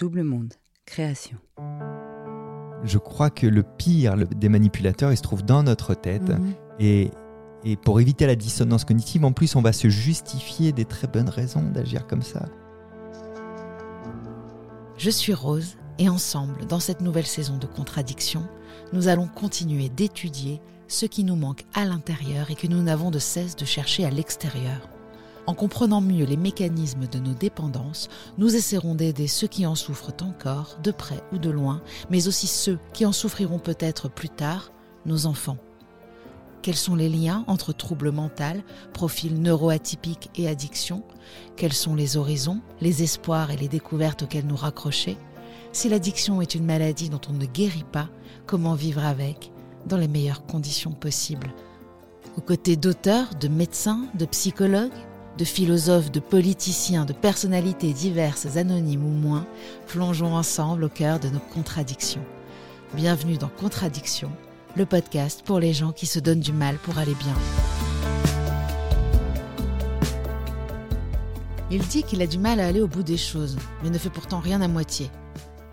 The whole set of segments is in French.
Double Monde, création. Je crois que le pire des manipulateurs, il se trouve dans notre tête. Mhm. Et, et pour éviter la dissonance cognitive, en plus, on va se justifier des très bonnes raisons d'agir comme ça. Je suis Rose et ensemble, dans cette nouvelle saison de contradiction, nous allons continuer d'étudier ce qui nous manque à l'intérieur et que nous n'avons de cesse de chercher à l'extérieur. En comprenant mieux les mécanismes de nos dépendances, nous essaierons d'aider ceux qui en souffrent encore, de près ou de loin, mais aussi ceux qui en souffriront peut-être plus tard, nos enfants. Quels sont les liens entre troubles mentaux, profils neuroatypiques et addiction Quels sont les horizons, les espoirs et les découvertes auxquels nous raccrocher? Si l'addiction est une maladie dont on ne guérit pas, comment vivre avec dans les meilleures conditions possibles? Aux côtés d'auteurs, de médecins, de psychologues, de philosophes, de politiciens, de personnalités diverses, anonymes ou moins, plongeons ensemble au cœur de nos contradictions. Bienvenue dans Contradiction, le podcast pour les gens qui se donnent du mal pour aller bien. Il dit qu'il a du mal à aller au bout des choses, mais ne fait pourtant rien à moitié.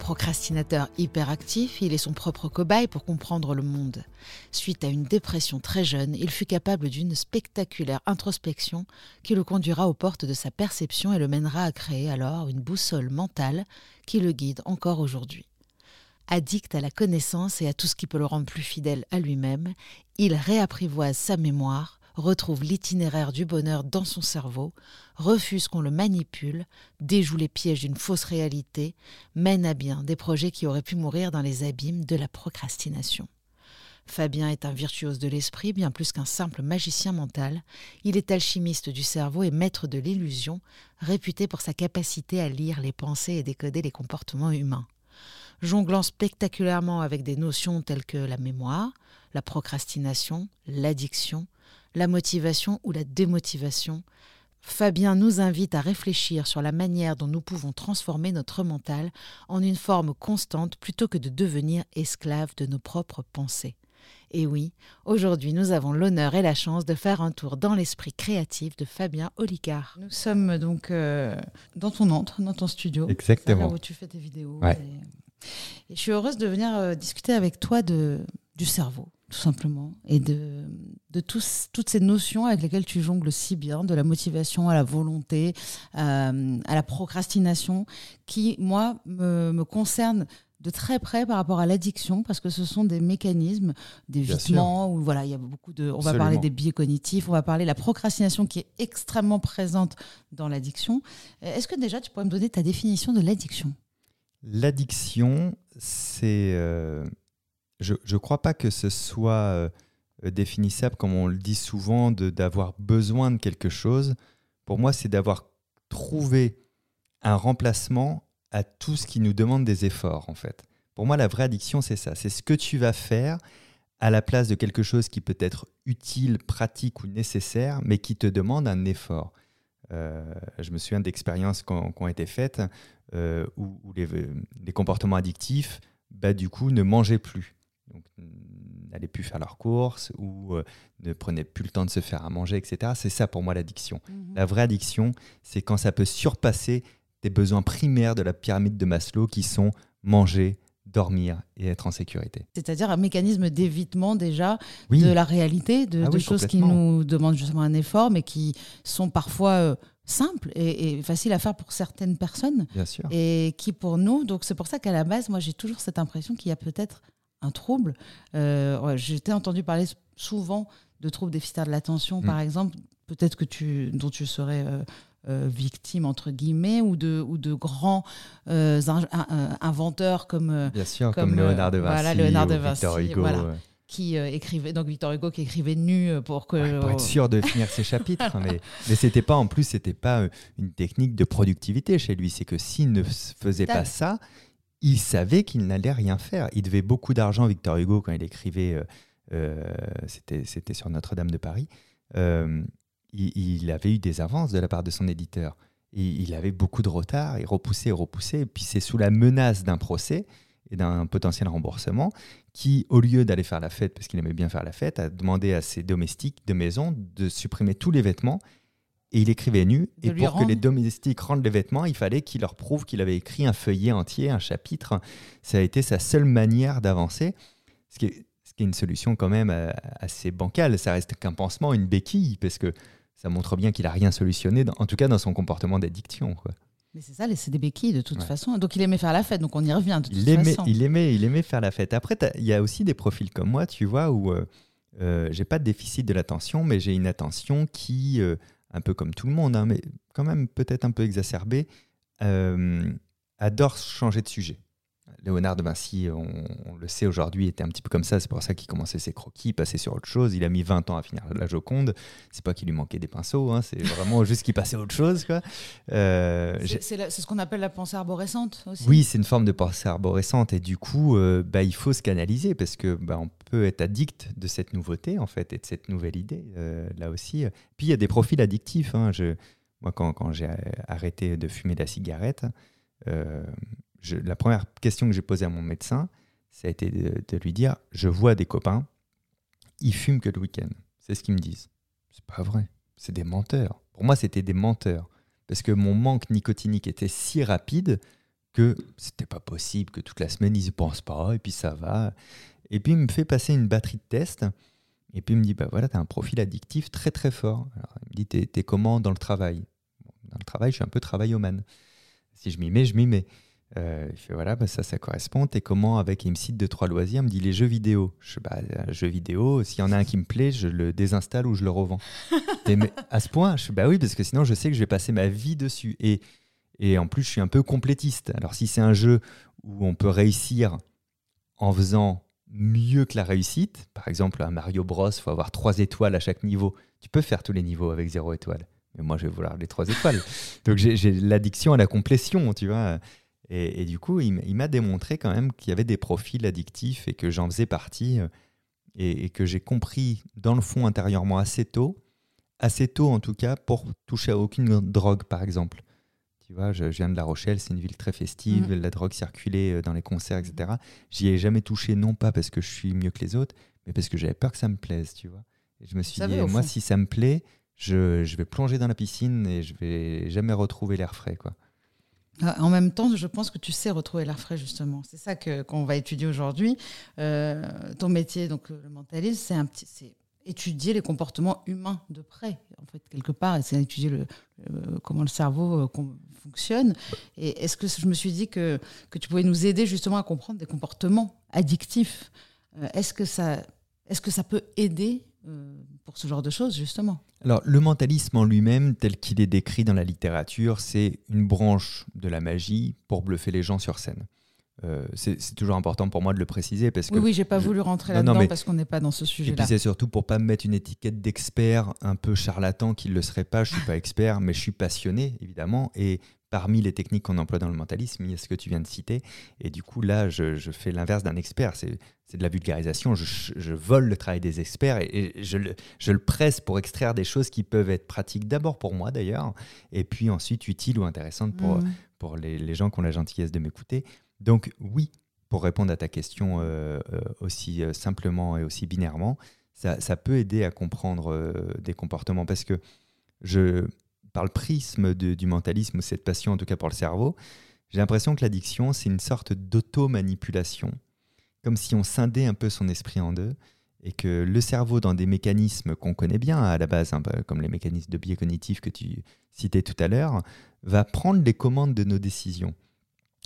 Procrastinateur hyperactif, il est son propre cobaye pour comprendre le monde. Suite à une dépression très jeune, il fut capable d'une spectaculaire introspection qui le conduira aux portes de sa perception et le mènera à créer alors une boussole mentale qui le guide encore aujourd'hui. Addict à la connaissance et à tout ce qui peut le rendre plus fidèle à lui-même, il réapprivoise sa mémoire, retrouve l'itinéraire du bonheur dans son cerveau, refuse qu'on le manipule, déjoue les pièges d'une fausse réalité, mène à bien des projets qui auraient pu mourir dans les abîmes de la procrastination. Fabien est un virtuose de l'esprit, bien plus qu'un simple magicien mental. Il est alchimiste du cerveau et maître de l'illusion, réputé pour sa capacité à lire les pensées et décoder les comportements humains. Jonglant spectaculairement avec des notions telles que la mémoire, la procrastination, l'addiction, la motivation ou la démotivation, Fabien nous invite à réfléchir sur la manière dont nous pouvons transformer notre mental en une forme constante plutôt que de devenir esclave de nos propres pensées. Et oui, aujourd'hui nous avons l'honneur et la chance de faire un tour dans l'esprit créatif de Fabien Olicard. Nous sommes donc euh, dans ton antre, dans ton studio. Exactement. Là où tu fais tes vidéos. Et, et, je suis heureuse de venir euh, discuter avec toi de, du cerveau, tout simplement, et de, de tous, toutes ces notions avec lesquelles tu jongles si bien, de la motivation à la volonté, euh, à la procrastination, qui, moi, me, me concernent de très près par rapport à l'addiction parce que ce sont des mécanismes d'évitement où voilà il y a beaucoup de on Absolument. va parler des biais cognitifs on va parler de la procrastination qui est extrêmement présente dans l'addiction. Est-ce que déjà tu pourrais me donner ta définition de l'addiction? L'addiction c'est euh, je ne crois pas que ce soit euh, définissable, comme on le dit souvent, d'avoir besoin de quelque chose. Pour moi, c'est d'avoir trouvé un remplacement à tout ce qui nous demande des efforts, en fait. Pour moi, la vraie addiction, c'est ça. C'est ce que tu vas faire à la place de quelque chose qui peut être utile, pratique ou nécessaire, mais qui te demande un effort. Euh, je me souviens d'expériences qui ont, été faites euh, où, où les, les comportements addictifs, bah, du coup, ne mangeaient plus. Donc, n'allaient plus faire leurs courses ou euh, ne prenaient plus le temps de se faire à manger, etc. C'est ça pour moi l'addiction. La vraie addiction, c'est quand ça peut surpasser tes besoins primaires de la pyramide de Maslow qui sont manger, dormir et être en sécurité. C'est-à-dire un mécanisme d'évitement déjà Oui, de la réalité, de, Ah de oui, choses qui nous demandent justement un effort, mais qui sont parfois euh, simples et, et faciles à faire pour certaines personnes bien sûr. et qui pour nous, donc c'est pour ça qu'à la base, moi j'ai toujours cette impression qu'il y a peut-être un trouble. Euh, J'étais entendu parler souvent de troubles déficitaires de l'attention, Mm. par exemple, peut-être que tu, dont tu serais euh, euh, victime entre guillemets, ou de, ou de grands euh, in- in- inventeurs comme Bien sûr, comme, comme, Léonard de Vinci, voilà, Léonard de ou Victor Vinci, Hugo. voilà. qui écrivait, donc Victor Hugo qui écrivait nu pour que Ouais, pour être sûr de finir ses chapitres. hein, mais mais c'était pas, en plus, c'était pas une technique de productivité chez lui. C'est que s'il ne faisait pas ça, il savait qu'il n'allait rien faire. Il devait beaucoup d'argent, Victor Hugo, quand il écrivait, euh, euh, c'était sur Notre-Dame de Paris. Euh, il, il avait eu des avances de la part de son éditeur. Et il avait beaucoup de retard, il repoussait, repoussait. Et puis c'est sous la menace d'un procès et d'un potentiel remboursement qui, au lieu d'aller faire la fête, parce qu'il aimait bien faire la fête, a demandé à ses domestiques de maison de supprimer tous les vêtements. Et il écrivait nu. De Et pour que les domestiques rendent les vêtements, il fallait qu'il leur prouve qu'il avait écrit un feuillet entier, un chapitre. Ça a été sa seule manière d'avancer. Ce qui est, ce qui est une solution quand même euh, assez bancale. Ça reste qu'un pansement, une béquille, parce que ça montre bien qu'il a rien solutionné, dans- en tout cas dans son comportement d'addiction. quoi. Mais c'est ça, c'est des béquilles de toute Ouais. façon. Donc il aimait faire la fête, donc on y revient de toute Il aimait, façon. il, aimait, il aimait faire la fête. Après, il y a aussi des profils comme moi, tu vois, où euh, euh, j'ai pas de déficit de l'attention, mais j'ai une attention qui, euh, un peu comme tout le monde, hein, mais quand même peut-être un peu exacerbée, euh, adore changer de sujet. Léonard de Vinci, on, on le sait aujourd'hui, était un petit peu comme ça. C'est pour ça qu'il commençait ses croquis, passait sur autre chose. Il a mis 20 ans à finir la Joconde. C'est pas qu'il lui manquait des pinceaux, hein, c'est vraiment juste qu'il passait à autre chose. Quoi. Euh, C'est c'est la- c'est ce qu'on appelle la pensée arborescente aussi. oui, c'est une forme de pensée arborescente et du coup, euh, bah, il faut se canaliser parce que bah, on peut être addict de cette nouveauté en fait et de cette nouvelle idée euh, là aussi. Puis il y a des profils addictifs. hein. Je, moi, quand, quand j'ai arrêté de fumer la cigarette, euh, la première question que j'ai posée à mon médecin, ça a été de, lui dire je vois des copains, ils fument que le week-end. C'est ce qu'ils me disent. C'est pas vrai. C'est des menteurs. Pour moi, c'était des menteurs parce que mon manque nicotinique était si rapide que c'était pas possible que toute la semaine ils y pensent pas et puis ça va. Et puis il me fait passer une batterie de tests et puis il me dit bah voilà t'as un profil addictif très très fort. Alors, il me dit t'es, comment dans le travail? Dans le travail je suis un peu travaillomane. Si je m'y mets je m'y mets. Euh, il fait voilà bah, ça ça correspond. T'es comment avec Il me cite deux trois loisirs? Il me dit les jeux vidéo. Je bah euh, jeux vidéo s'il y en a un qui me plaît je le désinstalle ou je le revends. Et mais à ce point je bah oui parce que sinon je sais que je vais passer ma vie dessus et et en plus, je suis un peu complétiste. Alors, si c'est un jeu où on peut réussir en faisant mieux que la réussite, par exemple, un Mario Bros, il faut avoir trois étoiles à chaque niveau. Tu peux faire tous les niveaux avec zéro étoile. Mais moi, je vais vouloir les trois étoiles. Donc, j'ai l'addiction à la complétion, tu vois. Et, et du coup, il, m'a démontré quand même qu'il y avait des profils addictifs et que j'en faisais partie euh, et, et que j'ai compris dans le fond intérieurement assez tôt, assez tôt en tout cas, pour toucher à aucune drogue, par exemple. Tu vois, je, je viens de La Rochelle, c'est une ville très festive, la drogue circulait euh, dans les concerts, etc. J'y ai jamais touché, non pas parce que je suis mieux que les autres, mais parce que j'avais peur que ça me plaise, tu vois. Et je me suis dit, moi, fond. si ça me plaît, je, je vais plonger dans la piscine et je vais jamais retrouver l'air frais, quoi. Ah, En même temps, je pense que tu sais retrouver l'air frais, justement. C'est ça que- qu'on va étudier aujourd'hui. Euh, ton métier, donc le mentalisme, c'est un petit, étudier les comportements humains de près, en fait, quelque part, et c'est étudier le, comment le cerveau euh, fonctionne. Et est-ce que je me suis dit que, que tu pouvais nous aider justement à comprendre des comportements addictifs? Euh, Est-ce que ça, est-ce que ça peut aider pour ce genre de choses, justement Alors, le mentalisme en lui-même, tel qu'il est décrit dans la littérature, c'est une branche de la magie pour bluffer les gens sur scène. euh, c'est toujours important pour moi de le préciser parce que Oui, oui, j'ai pas je- voulu rentrer là-dedans parce qu'on n'est pas dans ce et sujet-là. puis c'est surtout pour pas me mettre une étiquette d'expert un peu charlatan qui ne le serait pas. Je suis pas expert, mais je suis passionné évidemment. Et parmi les techniques qu'on emploie dans le mentalisme, il y a ce que tu viens de citer. Et du coup là, je, je fais l'inverse d'un expert. C'est de la vulgarisation. Je, je vole le travail des experts et, et je, le, je le presse pour extraire des choses qui peuvent être pratiques d'abord pour moi d'ailleurs, et puis ensuite utiles ou intéressantes pour, pour les, les gens qui ont la gentillesse de m'écouter. Donc oui, pour répondre à ta question euh, euh, aussi euh, simplement et aussi binairement, ça, ça peut aider à comprendre des comportements parce que je, par le prisme de- du mentalisme ou cette passion en tout cas pour le cerveau, j'ai l'impression que l'addiction c'est une sorte d'auto-manipulation, comme si on scindait un peu son esprit en deux et que le cerveau dans des mécanismes qu'on connaît bien à la base, hein, bah, comme les mécanismes de biais cognitifs que tu citais tout à l'heure, va prendre les commandes de nos décisions.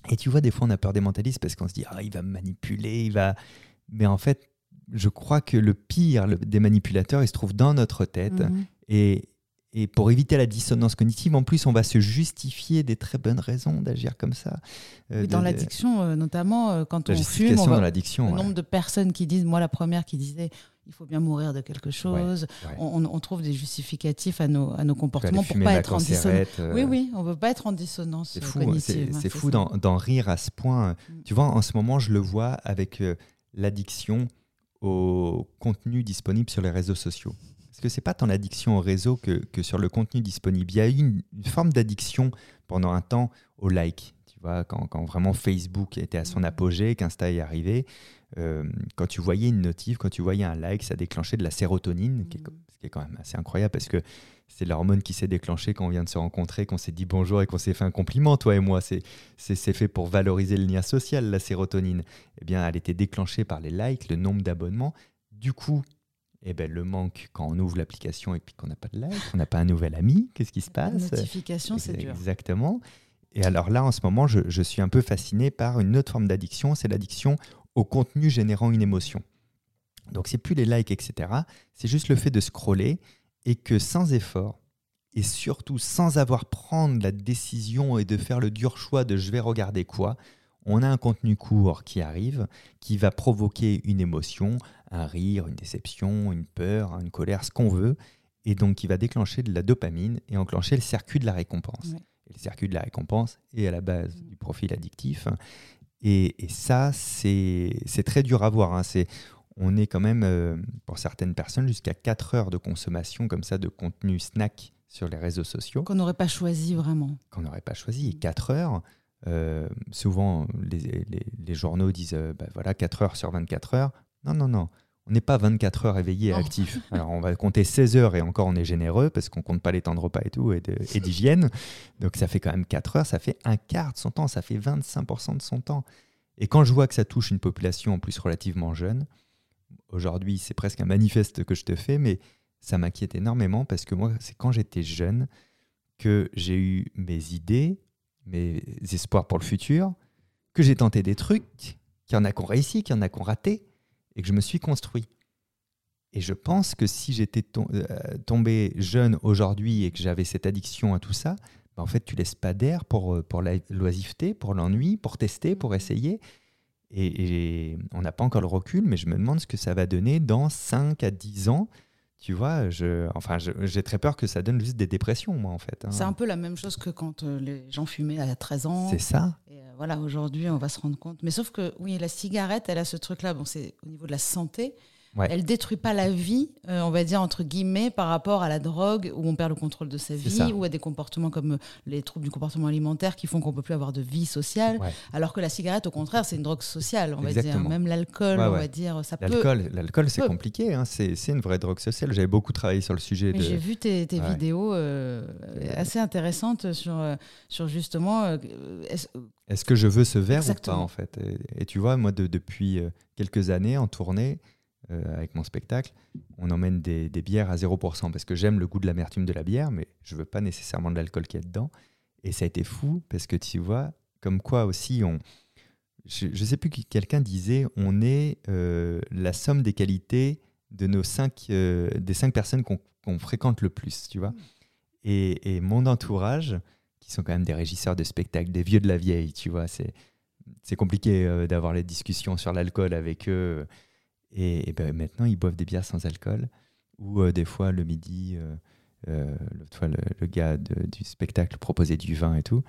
Et tu vois, des fois, on a peur des mentalistes parce qu'on se dit, ah, il va me manipuler, il va. Mais en fait, je crois que le pire des manipulateurs, il se trouve dans notre tête. Mhm. Et, et pour éviter la dissonance cognitive, en plus, on va se justifier des très bonnes raisons d'agir comme ça. Euh, dans de- l'addiction, euh, notamment euh, quand La on fume, on l'addiction. le ouais. nombre de personnes qui disent, moi la première qui disait, il faut bien mourir de quelque chose. ouais. On, on trouve des justificatifs à nos, à nos comportements pour fumer pas être en dissonance. euh, Oui, oui, on veut pas être en dissonance C'est fou, cognitive. c'est hein, fou d'en rire à ce point. Mm. Tu vois, en ce moment, je le vois avec euh, l'addiction au contenu disponible sur les réseaux sociaux. Parce que c'est pas tant l'addiction au réseau que, que sur le contenu disponible? Il y a eu une, une forme d'addiction pendant un temps au like. Tu vois, quand, quand vraiment Facebook était à son Mm. apogée, qu'Insta est arrivé, euh, quand tu voyais une notif, quand tu voyais un like, ça déclenchait de la sérotonine, qui est, Mm. ce qui est quand même assez incroyable parce que c'est l'hormone qui s'est déclenchée quand on vient de se rencontrer, qu'on s'est dit bonjour et qu'on s'est fait un compliment, toi et moi. C'est fait pour valoriser le lien social, la sérotonine. Eh bien, elle était déclenchée par les likes, le nombre d'abonnements. Du coup, eh ben, le manque quand on ouvre l'application et puis qu'on n'a pas de like, qu'on n'a pas un nouvel ami, qu'est-ce qui se La passe? notification, c'est dur. Exactement. Et alors là, en ce moment, je, je suis un peu fasciné par une autre forme d'addiction, c'est l'addiction au contenu générant une émotion. Donc, c'est plus les likes, etc. C'est juste le fait de scroller et que sans effort, et surtout sans avoir prendre la décision et de faire le dur choix de je vais regarder quoi, on a un contenu court qui arrive, qui va provoquer une émotion, un rire, une déception, une peur, une colère, ce qu'on veut, et donc qui va déclencher de la dopamine et enclencher le circuit de la récompense. Ouais. Et le circuit de la récompense est à la base du profil addictif. Et, et ça, c'est très dur à voir. hein. C'est on est quand même, euh, pour certaines personnes, jusqu'à 4 heures de consommation comme ça de contenu snack sur les réseaux sociaux Qu'on n'aurait pas choisi vraiment. qu'on n'aurait pas choisi. Et 4 heures, euh, souvent les, les- les journaux disent euh, bah voilà, 4 heures sur 24 heures. Non, non, non. On n'est pas 24 heures éveillé et actif. Alors on va compter 16 heures et encore on est généreux parce qu'on compte pas les temps de repas et tout et d'hygiène. Donc ça fait quand même 4 heures, ça fait un quart de son temps, ça fait 25% de son temps. Et quand je vois que ça touche une population en plus relativement jeune, aujourd'hui c'est presque un manifeste que je te fais, mais ça m'inquiète énormément parce que moi c'est quand j'étais jeune que j'ai eu mes idées, mes espoirs pour le futur, que j'ai tenté des trucs, qu'il y en a qui ont réussi, qu'il y en a qui ont raté, et que je me suis construit. Et je pense que si j'étais euh, tombé jeune aujourd'hui et que j'avais cette addiction à tout ça, bah, en fait, tu laisses pas d'air pour, euh, pour l'oisiveté, pour l'ennui, pour tester, pour essayer. Et, et on n'a pas encore le recul, mais je me demande ce que ça va donner dans 5 à 10 ans. Tu vois, je, enfin, j'ai très peur que ça donne juste des dépressions, moi, en fait. hein. C'est un peu la même chose que quand euh, les gens fumaient à 13 ans. C'est ça. Et euh, voilà, aujourd'hui, on va se rendre compte. Mais sauf que, oui, la cigarette, elle a ce truc-là. Bon, c'est au niveau de la santé. Ouais. Elle détruit pas la vie, euh, on va dire, entre guillemets, par rapport à la drogue, où on perd le contrôle de sa vie, ou à des comportements comme euh, les troubles du comportement alimentaire qui font qu'on peut plus avoir de vie sociale. Ouais. Alors que la cigarette, au contraire, c'est une drogue sociale, on va dire. Même l'alcool, Ouais, on va dire, ça peut. L'alcool, l'alcool, c'est compliqué. hein. C'est c'est une vraie drogue sociale. J'avais beaucoup travaillé sur le sujet de. j'ai vu tes, vidéos euh, assez intéressantes sur, sur justement. euh, est-ce- que je veux ce verre Exactement. ou pas en fait? Et, et tu vois, moi, de- depuis quelques années en tournée euh, avec mon spectacle, on emmène des, bières à 0% parce que j'aime le goût de l'amertume de la bière, mais je veux pas nécessairement de l'alcool qu'il y a dedans. Et ça a été fou parce que tu vois, comme quoi aussi on. Je, je sais plus qui quelqu'un disait, on est euh, la somme des qualités de nos cinq, euh, des cinq personnes qu'on fréquente le plus, tu vois. Et, mon entourage, qui sont quand même des régisseurs de spectacles, des vieux de la vieille, tu vois, c'est compliqué d'avoir les discussions sur l'alcool avec eux. Et, ben, maintenant, ils boivent des bières sans alcool. Ou euh, des fois, le midi, euh, euh, le, le gars du spectacle proposait du vin et tout.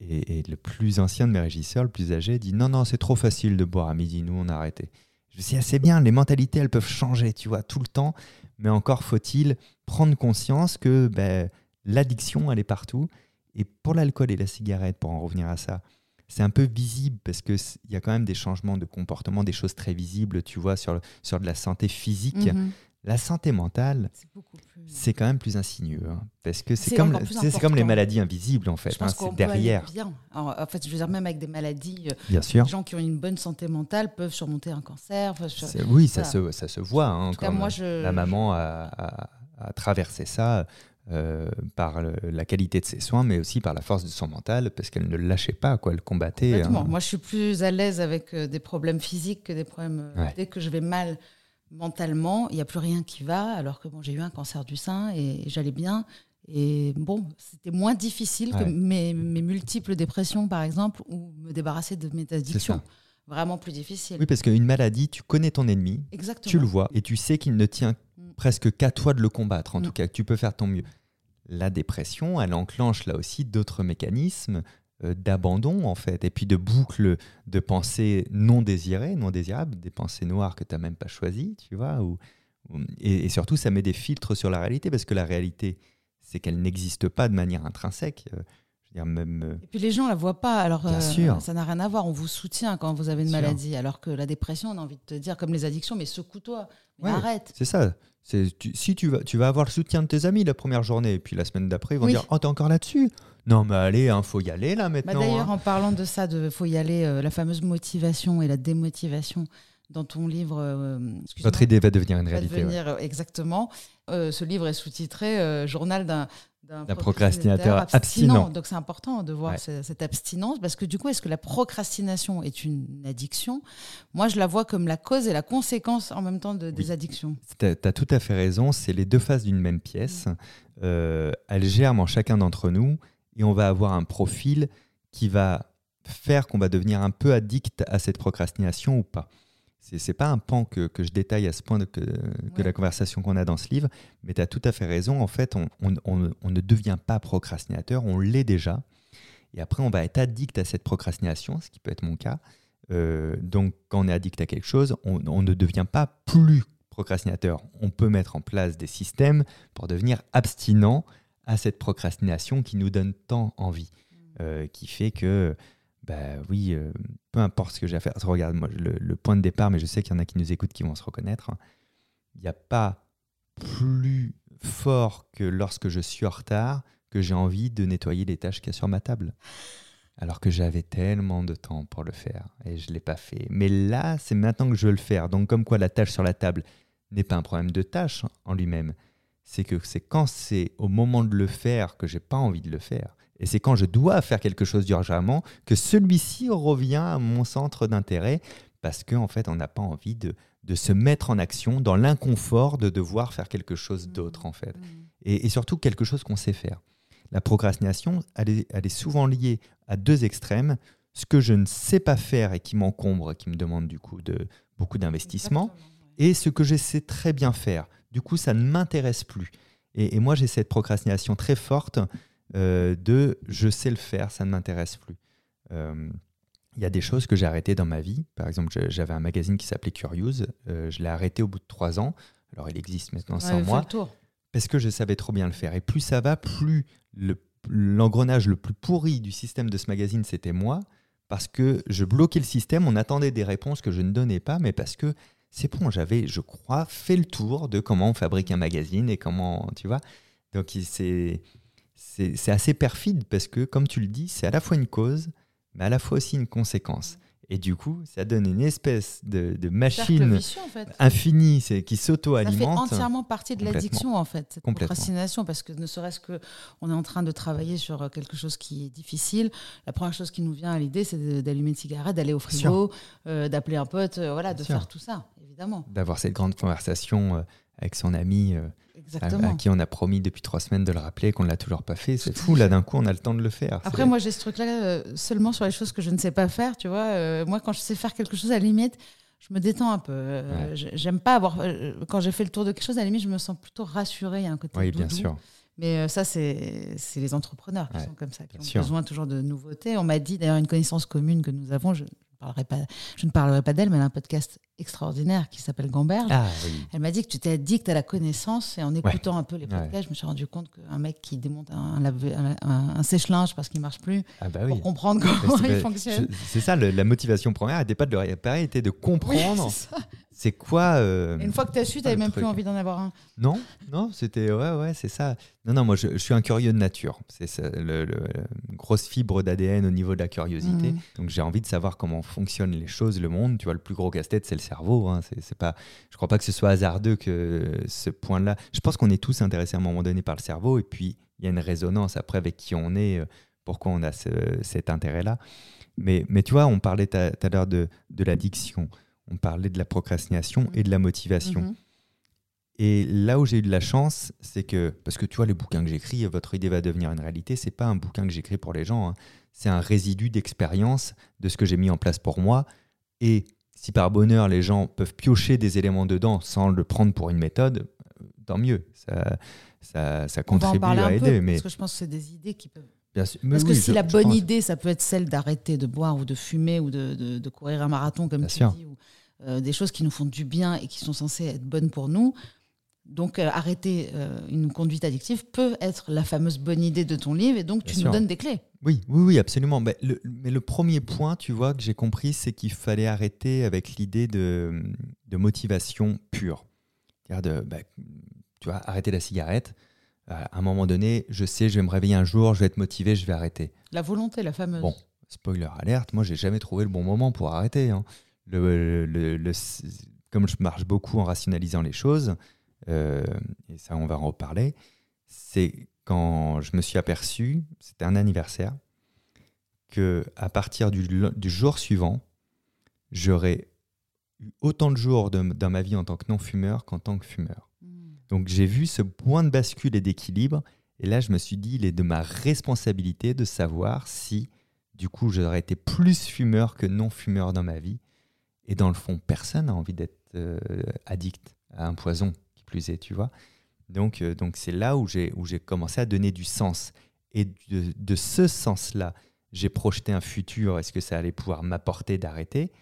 Et, et le plus ancien de mes régisseurs, le plus âgé, dit Non, non, c'est trop facile de boire à midi. Nous, on a arrêté. Je Ah, c'est bien, les mentalités, elles peuvent changer, tu vois, tout le temps. Mais encore faut-il prendre conscience que ben, l'addiction, elle est partout. Et pour l'alcool et la cigarette, pour en revenir à ça, c'est un peu visible parce qu'il y a quand même des changements de comportement, des choses très visibles, tu vois, sur, le- sur de la santé physique. Mhm. La santé mentale, C'est beaucoup plus. c'est quand même plus insinueux. hein, parce que c'est C'est comme, c'est comme les maladies invisibles, en fait. Je hein, pense qu'on c'est peut aller derrière, bien. Alors, en fait, je veux dire, même avec des maladies, euh, bien sûr. les gens qui ont une bonne santé mentale peuvent surmonter un cancer. enfin, je- C'est- Oui, ça se, ça se voit. hein, En tout cas, moi, je. la maman a, a- a traversé ça euh, par le- la qualité de ses soins, mais aussi par la force de son mental, parce qu'elle ne le lâchait pas, quoi, elle combattait. Hein. Moi, je suis plus à l'aise avec euh, des problèmes physiques que des problèmes. euh, Ouais. Dès que je vais mal mentalement, il n'y a plus rien qui va, alors que bon, j'ai eu un cancer du sein et j'allais bien. Et bon, c'était moins difficile que mes, mes multiples dépressions, par exemple, ou me débarrasser de mes addictions. Vraiment plus difficile. Oui, parce qu'une maladie, tu connais ton ennemi, Exactement. tu le vois, et tu sais qu'il ne tient Mm. presque qu'à toi de le combattre, en Mm. tout cas, que tu peux faire ton mieux. La dépression, elle enclenche là aussi d'autres mécanismes euh, d'abandon, en fait, et puis de boucles de pensées non désirées, non désirables, des pensées noires que tu n'as même pas choisies, tu vois, ou, ou- et, et surtout, ça met des filtres sur la réalité, parce que la réalité, c'est qu'elle n'existe pas de manière intrinsèque. euh, je veux dire, même... euh, Et puis les gens la voient pas, alors Bien sûr. ça n'a rien à voir. On vous soutient quand vous avez une Bien sûr. maladie, alors que la dépression, on a envie de te dire, comme les addictions, mais secoue-toi, Ouais. arrête. C'est ça. Tu- si tu vas, tu vas avoir le soutien de tes amis la première journée, et puis la semaine d'après, ils vont Oui. dire Oh, t'es encore là-dessus Non, mais allez, hein, faut y aller là Bah, maintenant. D'ailleurs, hein. en parlant de ça, de faut y aller, euh, la fameuse motivation et la démotivation dans ton livre. euh, Votre idée va devenir une réalité. devenir, euh, exactement. Euh, ce livre est sous-titré euh, Journal d'un procrastinateur abstinent. abstinent. Donc c'est important de voir Ouais. cette abstinence parce que du coup, est-ce que la procrastination est une addiction? Moi, je la vois comme la cause et la conséquence en même temps de, des addictions. Tu as, tout à fait raison, c'est les deux faces d'une même pièce. Euh, elles germent en chacun d'entre nous et on va avoir un profil qui va faire qu'on va devenir un peu addict à cette procrastination ou pas. C'est pas un pan que, que je détaille à ce point de- que, que Ouais. la conversation qu'on a dans ce livre, mais tu as tout à fait raison. En fait, on, on- on- on ne devient pas procrastinateur, on l'est déjà. Et après, on va être addict à cette procrastination, ce qui peut être mon cas. Euh, donc, quand on est addict à quelque chose, on, on ne devient pas plus procrastinateur. On peut mettre en place des systèmes pour devenir abstinent à cette procrastination qui nous donne tant envie, euh, qui fait que, bah oui, euh, peu importe ce que j'ai à faire. Regarde, moi, le, le point de départ, mais je sais qu'il y en a qui nous écoutent qui vont se reconnaître. Il n'y a pas plus fort que lorsque je suis en retard que j'ai envie de nettoyer les tâches qu'il y a sur ma table. Alors que j'avais tellement de temps pour le faire et je ne l'ai pas fait. Mais là, c'est maintenant que je veux le faire. Donc, comme quoi la tâche sur la table n'est pas un problème de tâche en lui-même. C'est que c'est quand c'est au moment de le faire que j'ai pas envie de le faire. Et c'est quand je dois faire quelque chose d'urgemment que celui-ci revient à mon centre d'intérêt parce qu'en en fait, on n'a pas envie de, de se mettre en action dans l'inconfort de devoir faire quelque chose d'autre, en fait. Et, et surtout quelque chose qu'on sait faire. La procrastination, elle est, elle est souvent liée à deux extrêmes. Ce que je ne sais pas faire et qui m'encombre, qui me demande du coup de, beaucoup d'investissement, et ce que je sais très bien faire. Du coup, ça ne m'intéresse plus. Et, et moi, j'ai cette procrastination très forte euh, de je sais le faire, ça ne m'intéresse plus. Euh, Il y a des choses que j'ai arrêtées dans ma vie. Par exemple, j'avais un magazine qui s'appelait Curious. Euh, je l'ai arrêté au bout de trois ans. Alors, il existe maintenant sans Ouais, moi le parce que je savais trop bien le faire. Et plus ça va, plus le- l'engrenage le, plus pourri du système de ce magazine, c'était moi, parce que je bloquais le système, on attendait des réponses que je ne donnais pas, mais parce que c'est bon, j'avais, je crois, fait le tour de comment on fabrique un magazine et comment, tu vois. Donc c'est c'est assez perfide, parce que, comme tu le dis, c'est à la fois une cause, mais à la fois aussi une conséquence. Et du coup, ça donne une espèce de, machine vicieux, en fait. infinie qui Ça fait s'auto-alimente. entièrement partie de l'addiction, en fait, cette procrastination, parce que ne serait-ce que on est en train de travailler sur euh, quelque chose qui est difficile, la première chose qui nous vient à l'idée, c'est d'allumer une cigarette, d'aller au frigo, euh, d'appeler un pote, euh, voilà, Bien de sûr. faire tout ça, évidemment. d'avoir cette grande conversation euh, avec son ami Exactement. à qui on a promis depuis trois semaines de le rappeler, qu'on ne l'a toujours pas fait. C'est fou, là d'un coup on a le temps de le faire. Après, moi, j'ai ce truc-là euh, seulement sur les choses que je ne sais pas faire, tu vois. Euh, moi, quand je sais faire quelque chose, à la limite, je me détends un peu. Euh, Ouais. J'aime pas avoir. quand j'ai fait le tour de quelque chose, à la limite, je me sens plutôt rassurée. Il y a un côté oui, bien sûr. Mais ça, c'est les entrepreneurs qui Ouais, sont comme ça, qui ont sûr. besoin toujours de nouveautés. On m'a dit, d'ailleurs, une connaissance commune que nous avons, je ne parlerai pas, je ne parlerai pas d'elle, mais elle a un podcast extraordinaire qui s'appelle Gamberge. Ah oui. Elle m'a dit que tu t'es addict à la connaissance et en écoutant un peu les Ouais. podcasts, je me suis rendu compte qu'un mec qui démonte un, un- un- un sèche-linge parce qu'il marche plus, Ah bah oui. pour comprendre comment il fonctionne. C'est ça, le- la motivation première n'était pas de le réparer, était de comprendre c'est quoi. euh, une fois que tu as su, tu n'avais même plus envie d'en avoir un. Non, non, c'était ouais, ouais, c'est ça. Non, non, moi je, je suis un curieux de nature. C'est le, le- grosse fibre d'ADN au niveau de la curiosité. Mhm. Donc j'ai envie de savoir comment fonctionnent les choses, le monde. Tu vois, le plus gros casse-tête, c'est le cerveau. Hein. C'est, pas, je crois pas que ce soit hasardeux que ce point-là. Je pense qu'on est tous intéressés à un moment donné par le cerveau, et puis il y a une résonance après avec qui on est, euh, pourquoi on a ce- cet intérêt-là. Mais, mais tu vois, on parlait tout à l'heure de, de l'addiction, on parlait de la procrastination et de la motivation. Mhm. Et là où j'ai eu de la chance, c'est que, parce que tu vois, les bouquins que j'écris, Votre idée va devenir une réalité, c'est pas un bouquin que j'écris pour les gens, hein. c'est un résidu d'expérience de ce que j'ai mis en place pour moi. Et si par bonheur, les gens peuvent piocher des éléments dedans sans le prendre pour une méthode, tant mieux. Ça, contribue à un aider. peu, mais parce que je pense que c'est des idées qui peuvent. bien sûr, Parce que si je- la bonne pense- idée, ça peut être celle d'arrêter de boire ou de fumer ou de, de- de courir un marathon, comme Bien tu sûr. dis, ou euh, des choses qui nous font du bien et qui sont censées être bonnes pour nous. Donc, euh, arrêter euh, une conduite addictive peut être la fameuse bonne idée de ton livre et donc Bien tu sûr. nous donnes des clés. Oui, oui, oui, absolument. Mais le, mais le premier point, tu vois, que j'ai compris, c'est qu'il fallait arrêter avec l'idée de, de motivation pure. De, bah, tu vois, arrêter la cigarette. À un moment donné, je sais, je vais me réveiller un jour, je vais être motivé, je vais arrêter. La volonté, la fameuse. Bon. Spoiler alerte, moi, j'ai jamais trouvé le bon moment pour arrêter. hein. Le, le- le- comme je marche beaucoup en rationalisant les choses, euh, et ça, on va en reparler, c'est quand je me suis aperçu, c'était un anniversaire, que à partir du, jour suivant, j'aurais eu autant de jours de- dans ma vie en tant que non-fumeur qu'en tant que fumeur. Mm. Donc j'ai vu ce point de bascule et d'équilibre, et là je me suis dit, il est de ma responsabilité de savoir si, du coup, j'aurais été plus fumeur que non-fumeur dans ma vie. Et dans le fond, personne n'a envie d'être euh, addict à un poison, plus est, tu vois. Donc euh, donc c'est là où j'ai où j'ai commencé à donner du sens. Et de, de ce sens-là, j'ai projeté un futur, est-ce que ça allait pouvoir m'apporter d'arrêter?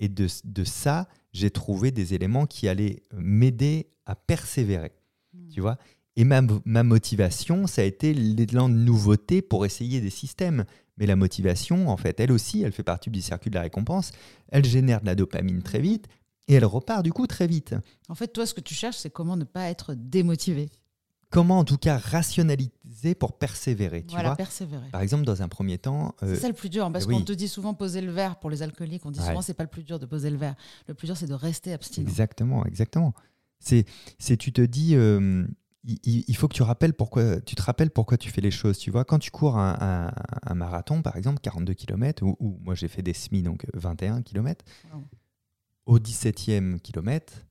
Et de, de ça, j'ai trouvé des éléments qui allaient m'aider à persévérer, Mm. tu vois Et ma, ma motivation, ça a été l'élan de nouveauté pour essayer des systèmes. Mais la motivation, en fait, elle aussi, elle fait partie du circuit de la récompense. Elle génère de la dopamine très vite et elle repart du coup très vite. En fait, toi, ce que tu cherches, c'est comment ne pas être démotivé. Comment en tout cas rationaliser pour persévérer, tu voilà, vois persévérer. Par exemple, dans un premier temps, euh, C'est ça le plus dur, hein, parce oui. qu'on te dit souvent poser le verre pour les alcooliques. On dit Ouais. souvent c'est pas le plus dur de poser le verre. Le plus dur c'est de rester abstinent. Exactement, exactement. C'est, c'est tu te dis, euh, il, faut que tu rappelles pourquoi, tu te rappelles pourquoi tu fais les choses. Tu vois, quand tu cours un, un- un marathon, par exemple, 42 km, ou, ou moi j'ai fait des semis, donc 21 km, Wow. Au 17e kilomètre,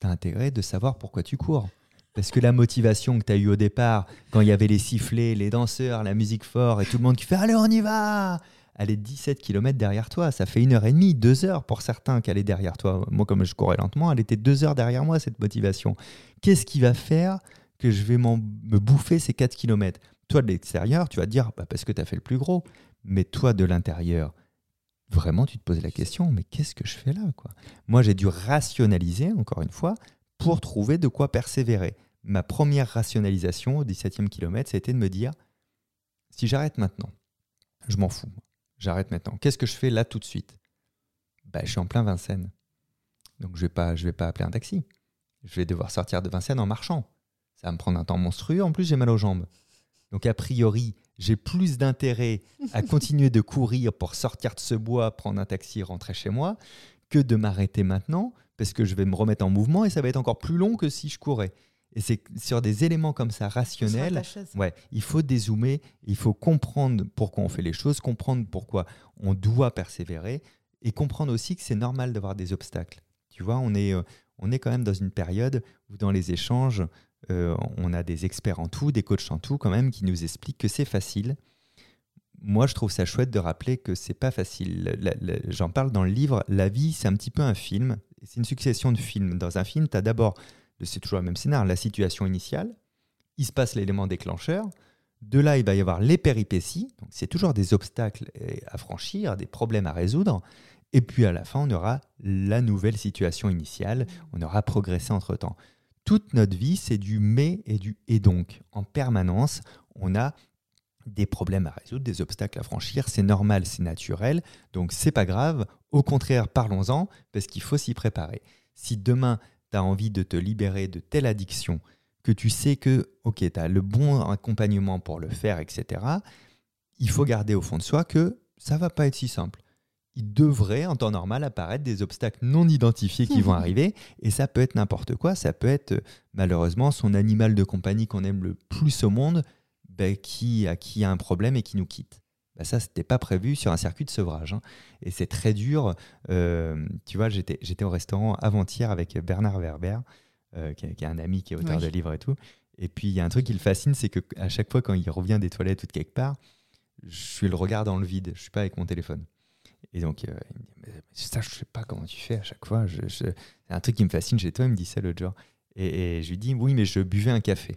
tu as intérêt de savoir pourquoi tu cours. Parce que la motivation que tu as eue au départ, quand il y avait les sifflets, les danseurs, la musique fort et tout le monde qui fait Allez, on y va Elle est 17 km derrière toi. Ça fait une heure et demie, deux heures pour certains qu'elle est derrière toi. Moi, comme je courais lentement, elle était deux heures derrière moi, cette motivation. Qu'est-ce qui va faire que je vais me bouffer ces 4 km Toi, de l'extérieur, tu vas te dire bah, Parce que tu as fait le plus gros. Mais toi, de l'intérieur, vraiment, tu te poses la question Mais qu'est-ce que je fais là quoi? Moi, j'ai dû rationaliser, encore une fois, pour trouver de quoi persévérer. Ma première rationalisation au 17e kilomètre, c'était de me dire si j'arrête maintenant, je m'en fous. J'arrête maintenant. Qu'est-ce que je fais là tout de suite? Bah, Je suis en plein Vincennes. Donc je ne vais, pas- je vais pas appeler un taxi. Je vais devoir sortir de Vincennes en marchant. Ça va me prendre un temps monstrueux. En plus, j'ai mal aux jambes. Donc a priori, j'ai plus d'intérêt à continuer de courir pour sortir de ce bois, prendre un taxi, rentrer chez moi, que de m'arrêter maintenant, parce que je vais me remettre en mouvement et ça va être encore plus long que si je courais. Et c'est sur des éléments comme ça rationnels. Ouais, il faut dézoomer, il faut comprendre pourquoi on fait les choses, comprendre pourquoi on doit persévérer et comprendre aussi que c'est normal d'avoir des obstacles. Tu vois, on est, euh, on est quand même dans une période où dans les échanges, euh, on a des experts en tout, des coachs en tout quand même, qui nous expliquent que c'est facile. Moi, je trouve ça chouette de rappeler que c'est pas facile. J'en parle dans le livre. La vie, c'est un petit peu un film. C'est une succession de films. Dans un film, tu as d'abord, c'est toujours le même scénario, la situation initiale. Il se passe l'élément déclencheur. De là, il va y avoir les péripéties. Donc, c'est toujours des obstacles euh, à franchir, des problèmes à résoudre. Et puis, à la fin, on aura la nouvelle situation initiale. On aura progressé entre-temps. Toute notre vie, c'est du mais et du et donc. En permanence, on a des problèmes à résoudre, des obstacles à franchir. C'est normal, c'est naturel. Donc, c'est pas grave. Au contraire, parlons-en parce qu'il faut s'y préparer. Si demain, tu as envie de te libérer de telle addiction, que tu sais que, ok, tu as le bon accompagnement pour le faire, etc., il faut garder au fond de soi que ça va pas être si simple. Il devrait, en temps normal, apparaître des obstacles non identifiés qui vont arriver, et ça peut être n'importe quoi. Ça peut être, euh, malheureusement, son animal de compagnie qu'on aime le plus au monde, ben, qui, à qui a un problème et qui nous quitte. Ben, ça, c'était pas prévu sur un circuit de sevrage. hein. Et c'est très dur. Euh, tu vois, j'étais j'étais au restaurant avant-hier avec Bernard Werber, euh, qui, est, qui est un ami qui est auteur Oui. de livres et tout. Et puis, il y a un truc qui le fascine, c'est qu'à chaque fois, quand il revient des toilettes ou de quelque part, je suis le regard dans le vide. Je suis pas avec mon téléphone. Et donc, euh, il me dit, mais ça, je sais pas comment tu fais à chaque fois. Je, je- C'est un truc qui me fascine chez toi. Il me dit ça l'autre jour. Et, et je lui dis, oui, mais je buvais un café.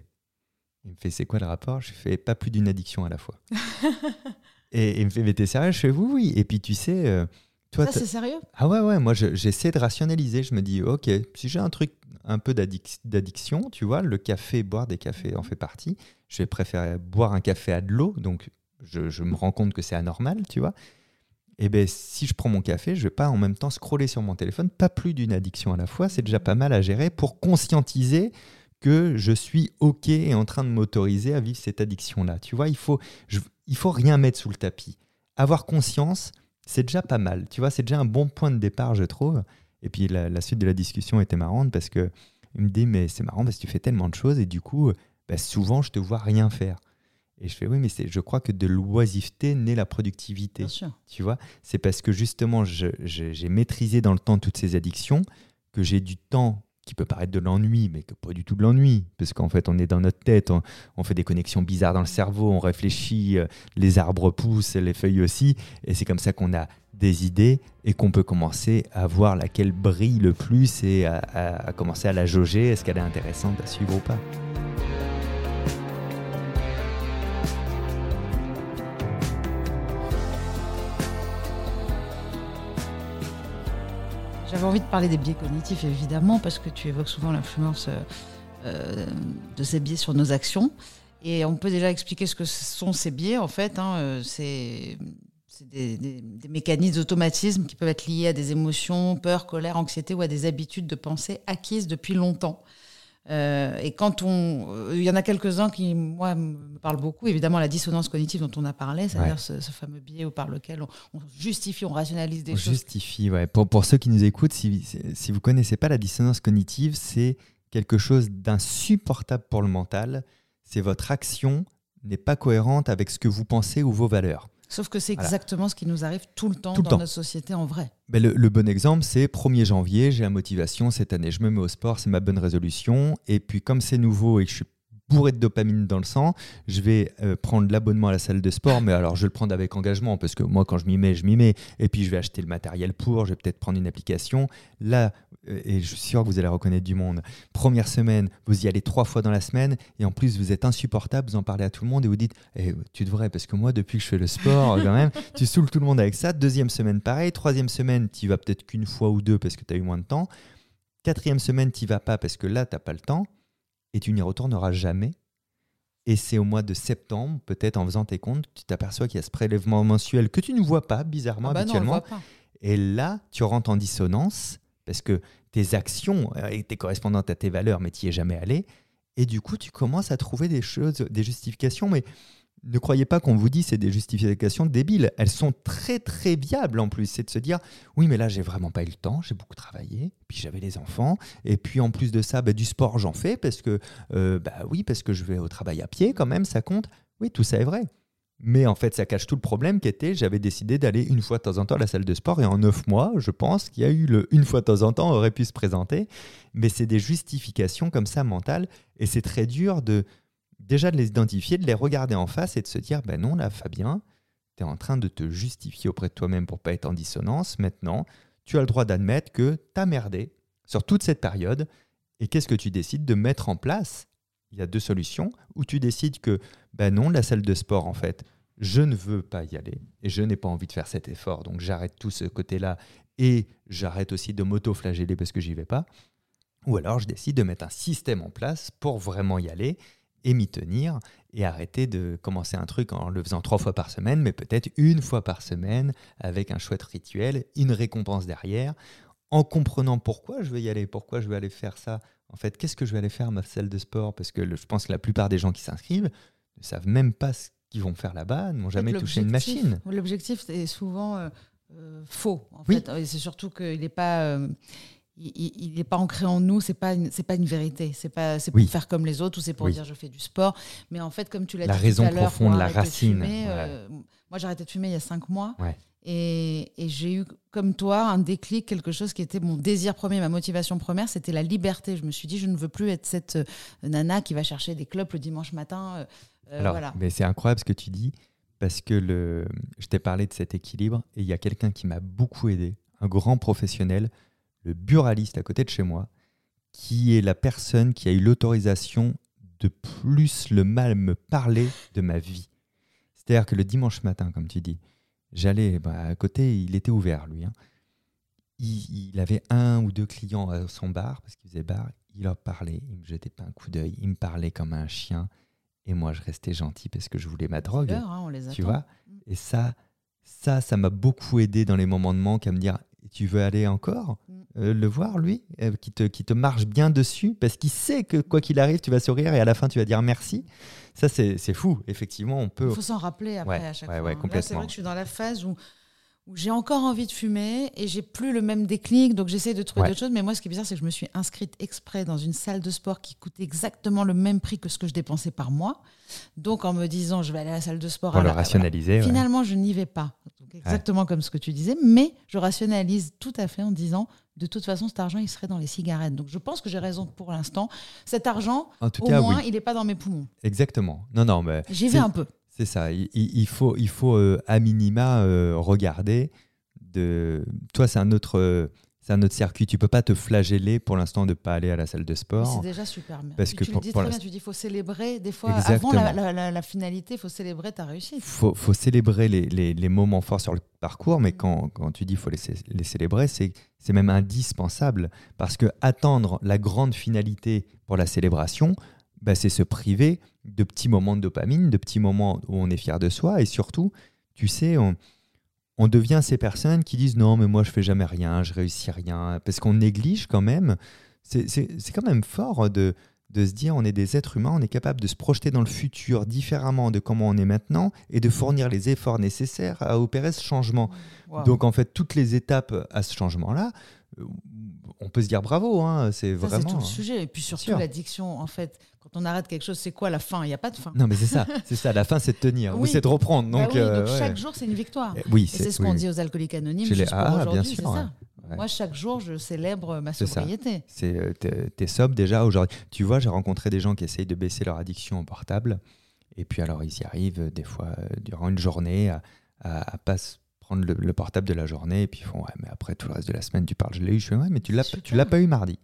Il me fait, c'est quoi le rapport? Je fais pas plus d'une addiction à la fois. et, et il me fait, mais t'es sérieux? Je fais, oui, oui. Et puis, tu sais, euh, toi, Ça, c'est sérieux? Ah ouais, ouais, moi je- j'essaie de rationaliser. Je me dis, ok, si j'ai un truc un peu d'addic- d'addiction, tu vois, le café, boire des cafés en fait partie. Je vais préférer boire un café à de l'eau, donc je, je me rends compte que c'est anormal, tu vois. Et ben si je prends mon café, je vais pas en même temps scroller sur mon téléphone, pas plus d'une addiction à la fois, c'est déjà pas mal à gérer pour conscientiser que je suis ok et en train de m'autoriser à vivre cette addiction-là. Tu vois, il faut, il faut rien mettre sous le tapis. Avoir conscience, c'est déjà pas mal. Tu vois, c'est déjà un bon point de départ, je trouve. Et puis la, la suite de la discussion était marrante parce que il me dit mais c'est marrant parce que tu fais tellement de choses et du coup, bah, souvent je te vois rien faire. Et je fais oui, mais je crois que de l'oisiveté naît la productivité. Bien sûr. Tu vois, c'est parce que justement j'ai maîtrisé dans le temps toutes ces addictions que j'ai du temps qui peut paraître de l'ennui, mais que pas du tout de l'ennui, parce qu'en fait on est dans notre tête, on, on fait des connexions bizarres dans le cerveau, on réfléchit, euh, les arbres poussent, les feuilles aussi, et c'est comme ça qu'on a des idées et qu'on peut commencer à voir laquelle brille le plus et à, à- à commencer à la jauger, est-ce qu'elle est intéressante à suivre ou pas. J'avais envie de parler des biais cognitifs, évidemment, parce que tu évoques souvent l'influence euh, euh, de ces biais sur nos actions. Et on peut déjà expliquer ce que sont ces biais, en fait. hein, euh, c'est des- des mécanismes d'automatisme qui peuvent être liés à des émotions, peur, colère, anxiété ou à des habitudes de pensée acquises depuis longtemps. Euh, et quand on, euh, il y en a quelques-uns qui, moi, me parlent beaucoup. Évidemment, la dissonance cognitive dont on a parlé, c'est-à-dire Ouais. ce, ce fameux biais par lequel on, on justifie, on rationalise des On choses. justifie, ouais. Pour, pour ceux qui nous écoutent, si, si vous connaissez pas la dissonance cognitive, c'est quelque chose d'insupportable pour le mental. C'est votre action n'est pas cohérente avec ce que vous pensez ou vos valeurs. Sauf que c'est Voilà. exactement ce qui nous arrive tout le temps Tout le dans temps. notre société en vrai. Ben, le, le bon exemple, c'est 1er janvier, j'ai la motivation cette année, je me mets au sport, c'est ma bonne résolution. Et puis comme c'est nouveau et que je suis bourré de dopamine dans le sang, je vais euh, prendre l'abonnement à la salle de sport, mais alors je vais le prendre avec engagement, parce que moi quand je m'y mets, je m'y mets. Et puis je vais acheter le matériel pour, je vais peut-être prendre une application. Là, euh, et je suis sûr que vous allez reconnaître du monde, première semaine, vous y allez trois fois dans la semaine, et en plus vous êtes insupportable, vous en parlez à tout le monde et vous dites, Eh, tu devrais, parce que moi depuis que je fais le sport, quand même, tu saoules tout le monde avec ça. Deuxième semaine, pareil. Troisième semaine, tu vas peut-être qu'une fois ou deux parce que tu as eu moins de temps. Quatrième semaine, tu vas pas parce que là, tu n'as pas le temps. Et tu n'y retourneras jamais. Et c'est au mois de septembre, peut-être en faisant tes comptes, tu t'aperçois qu'il y a ce prélèvement mensuel que tu ne vois pas, bizarrement, Ah bah habituellement. pas. Et là, tu rentres en dissonance parce que tes actions euh, étaient correspondantes à tes valeurs, mais tu n'y es jamais allé. Et du coup, tu commences à trouver des choses, des justifications. Mais ne croyez pas qu'on vous dit c'est des justifications débiles. Elles sont très très viables en plus. C'est de se dire oui, mais là j'ai vraiment pas eu le temps, j'ai beaucoup travaillé, puis j'avais les enfants, et puis en plus de ça, bah, du sport j'en fais parce que euh, bah oui parce que je vais au travail à pied quand même, ça compte. Oui, tout ça est vrai. Mais en fait, ça cache tout le problème qui était, j'avais décidé d'aller une fois de temps en temps à la salle de sport et en neuf mois, je pense qu'il y a eu le une fois de temps en temps aurait pu se présenter. Mais c'est des justifications comme ça mentales et c'est très dur de déjà de les identifier, de les regarder en face et de se dire, ben non, là, Fabien, tu es en train de te justifier auprès de toi-même pour pas être en dissonance. Maintenant, tu as le droit d'admettre que tu as merdé sur toute cette période et qu'est-ce que tu décides de mettre en place? Il y a deux solutions, où tu décides que, ben non, la salle de sport, en fait, je ne veux pas y aller et je n'ai pas envie de faire cet effort, donc j'arrête tout ce côté-là et j'arrête aussi de m'auto-flageller parce que j'y vais pas. Ou alors je décide de mettre un système en place pour vraiment y aller et m'y tenir et arrêter de commencer un truc en le faisant trois fois par semaine, mais peut-être une fois par semaine avec un chouette rituel, une récompense derrière, en comprenant pourquoi je veux y aller, pourquoi je veux aller faire ça en fait, qu'est-ce que je vais aller faire à ma salle de sport? Parce que je pense que la plupart des gens qui s'inscrivent ne savent même pas ce qu'ils vont faire là-bas, n'ont jamais touché une machine. L'objectif est souvent euh, euh, faux. En fait, c'est surtout qu'il n'est pas. Euh, il n'est pas ancré en nous, c'est pas c'est pas une vérité, c'est pas c'est pour faire comme les autres ou c'est pour dire je fais du sport, mais en fait comme tu l'as dit la raison tout à profonde, la racine. moi j'ai arrêté de fumer il y a cinq mois et, j'ai eu, comme toi, un déclic, quelque chose qui était mon désir premier, ma motivation première, c'était la liberté. Je me suis dit, je ne veux plus être cette euh, nana qui va chercher des clubs le dimanche matin. Euh, euh, Alors, mais c'est incroyable ce que tu dis, parce que le, je t'ai parlé de cet équilibre, et il y a quelqu'un qui m'a beaucoup aidé, un grand professionnel, le buraliste à côté de chez moi, qui est la personne qui a eu l'autorisation de plus le mal me parler de ma vie. C'est-à-dire que le dimanche matin, comme tu dis, J'allais bah, à côté, il était ouvert lui. Hein. Il, avait un ou deux clients à son bar parce qu'il faisait bar. Il leur parlait, il me jetait pas un coup d'œil, il me parlait comme un chien. Et moi, je restais gentil parce que je voulais ma drogue. Hein, on les tu vois mm. Et ça, ça, ça m'a beaucoup aidé dans les moments de manque à me dire tu veux aller encore mm. euh, le voir, lui, euh, qui, te, qui te marche bien dessus, parce qu'il sait que quoi qu'il arrive, tu vas sourire et à la fin, tu vas dire merci. Ça, c'est fou. Effectivement, on peut. Il faut s'en rappeler après à chaque fois. Hein. C'est vrai que je suis dans la phase où, où j'ai encore envie de fumer et j'ai plus le même déclic, donc j'essaie de trouver d'autres choses. Mais moi, ce qui est bizarre, c'est que je me suis inscrite exprès dans une salle de sport qui coûte exactement le même prix que ce que je dépensais par mois. Donc, en me disant, je vais aller à la salle de sport. Pour le rationaliser. Finalement, je n'y vais pas. Exactement comme ce que tu disais, mais je rationalise tout à fait en disant, de toute façon, cet argent, il serait dans les cigarettes. Donc, je pense que j'ai raison pour l'instant. Cet argent, au moins, il n'est pas dans mes poumons. Exactement. Non, non, mais j'y vais un peu. C'est ça. Il, faut, il faut euh, à minima euh, regarder. De... Toi, c'est un autre c'est un autre circuit. Tu peux pas te flageller pour l'instant de pas aller à la salle de sport. C'est déjà super. Parce que tu le dis très bien, tu dis faut célébrer des fois avant la, finalité, il faut célébrer ta réussite. Faut, faut célébrer les, les, les, moments forts sur le parcours, mais quand, quand tu dis faut les, les célébrer, c'est c'est même indispensable parce que attendre la grande finalité pour la célébration, bah, c'est se priver de petits moments de dopamine, de petits moments où on est fier de soi et surtout, tu sais, on on devient ces personnes qui disent non, mais moi je fais jamais rien, je réussis rien, parce qu'on néglige quand même. C'est quand même fort de, de se dire on est des êtres humains, on est capable de se projeter dans le futur différemment de comment on est maintenant et de fournir les efforts nécessaires à opérer ce changement. Donc en fait, toutes les étapes à ce changement-là, euh, on peut se dire bravo, hein, c'est vraiment. C'est tout le sujet. Et puis surtout l'addiction, en fait, quand on arrête quelque chose, c'est quoi la fin? Il n'y a pas de fin. Non, mais c'est ça, c'est ça. La fin, c'est de tenir ou c'est de reprendre. Bah donc, euh, chaque jour, c'est une victoire. Eh, oui, c'est ce qu'on dit aux alcooliques anonymes. Juste ah, bien sûr. Ça. Moi, chaque jour, je célèbre ma sobriété. C'est euh, t'es sobre déjà aujourd'hui. Tu vois, j'ai rencontré des gens qui essayent de baisser leur addiction au portable. Et puis alors, ils y arrivent euh, des fois durant une journée à, à, pas prendre le, portable de la journée. Et puis ils font, ouais, mais après tout le reste de la semaine, tu parles, je l'ai eu. Je fais, ouais, mais tu l'as, tu l'as pas eu mardi.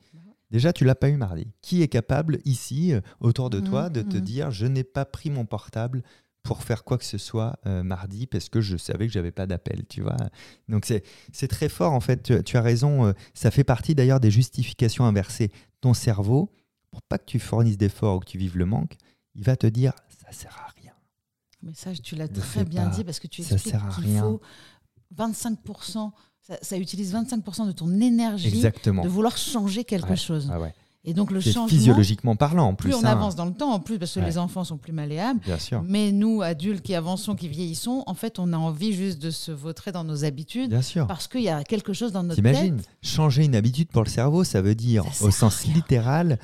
Déjà, tu l'as pas eu mardi. Qui est capable ici, euh, autour de toi, de te mhm. dire je n'ai pas pris mon portable pour faire quoi que ce soit euh, mardi parce que je savais que j'avais pas d'appel, tu vois? Donc c'est très fort en fait. Tu, as raison. Euh, ça fait partie d'ailleurs des justifications inversées. Ton cerveau, pour pas que tu fournisses d'efforts ou que tu vives le manque, il va te dire ça sert à rien. Mais ça, tu l'as très bien dit parce que tu expliques qu'il faut 25% ça, utilise 25% de ton énergie de vouloir changer quelque chose. Ah et donc le changement, physiologiquement parlant en plus. Plus on hein. avance dans le temps, en plus parce que les enfants sont plus malléables. Bien sûr. Mais nous, adultes qui avançons, qui vieillissons, en fait, on a envie juste de se vautrer dans nos habitudes. Bien sûr. Parce qu'il y a quelque chose dans notre tête. T'imagines Changer une habitude pour le cerveau, ça veut dire au sens littéral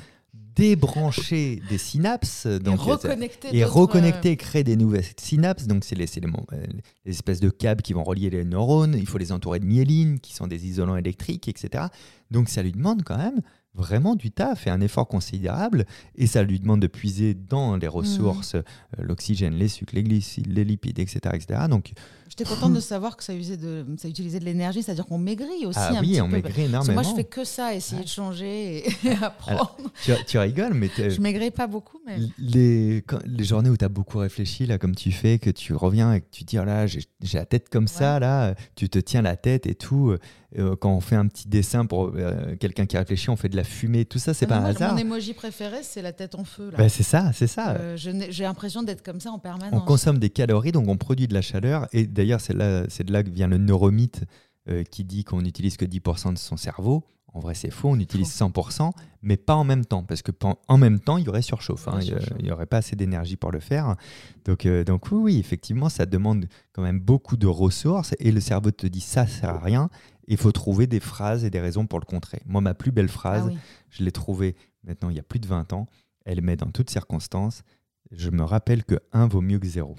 débrancher des synapses. Donc, et reconnecter. et reconnecter, créer des nouvelles synapses. Donc, c'est les, euh, les espèces de câbles qui vont relier les neurones. Il faut les entourer de myéline, qui sont des isolants électriques, etc. Donc, ça lui demande quand même vraiment du taf et un effort considérable. Et ça lui demande de puiser dans les ressources euh, l'oxygène, les sucres, les glucides, les lipides, etc. etc. Donc, J'étais contente de savoir que ça, usait de, ça utilisait de l'énergie, c'est-à-dire qu'on maigrit aussi ah un oui, petit on peu. maigrit Parce que énormément. moi, je fais que ça, essayer de changer et, et apprendre. tu, tu rigoles, mais je maigris pas beaucoup, mais. les, quand- les journées où tu as beaucoup réfléchi, là, comme tu fais, que tu reviens et que tu dis, oh là, j'ai j'ai la tête comme ça, là, tu te tiens la tête et tout. Euh, quand on fait un petit dessin pour euh, quelqu'un qui réfléchit, on fait de la fumée, tout ça, c'est pas un hasard. Mon émoji préféré, c'est la tête en feu. Bah, c'est ça, c'est ça. Euh, J'ai l'impression d'être comme ça en on permanence. consomme des calories, donc on produit de la chaleur. Et d'ailleurs, c'est là, c'est de là que vient le neuromythe euh, qui dit qu'on n'utilise que 10% de son cerveau. En vrai, c'est faux, on utilise 100%, mais pas en même temps, parce que en même temps, il y aurait surchauffe. hein, Il n'y aurait pas assez d'énergie pour le faire. Donc, euh, donc oui, oui, effectivement, ça demande quand même beaucoup de ressources, et le cerveau te dit ça sert à rien. Il faut trouver des phrases et des raisons pour le contrer. Moi, ma plus belle phrase, Ah oui. je l'ai trouvée maintenant il y a plus de 20 ans. Elle met dans toutes circonstances. Je me rappelle que 1 vaut mieux que 0.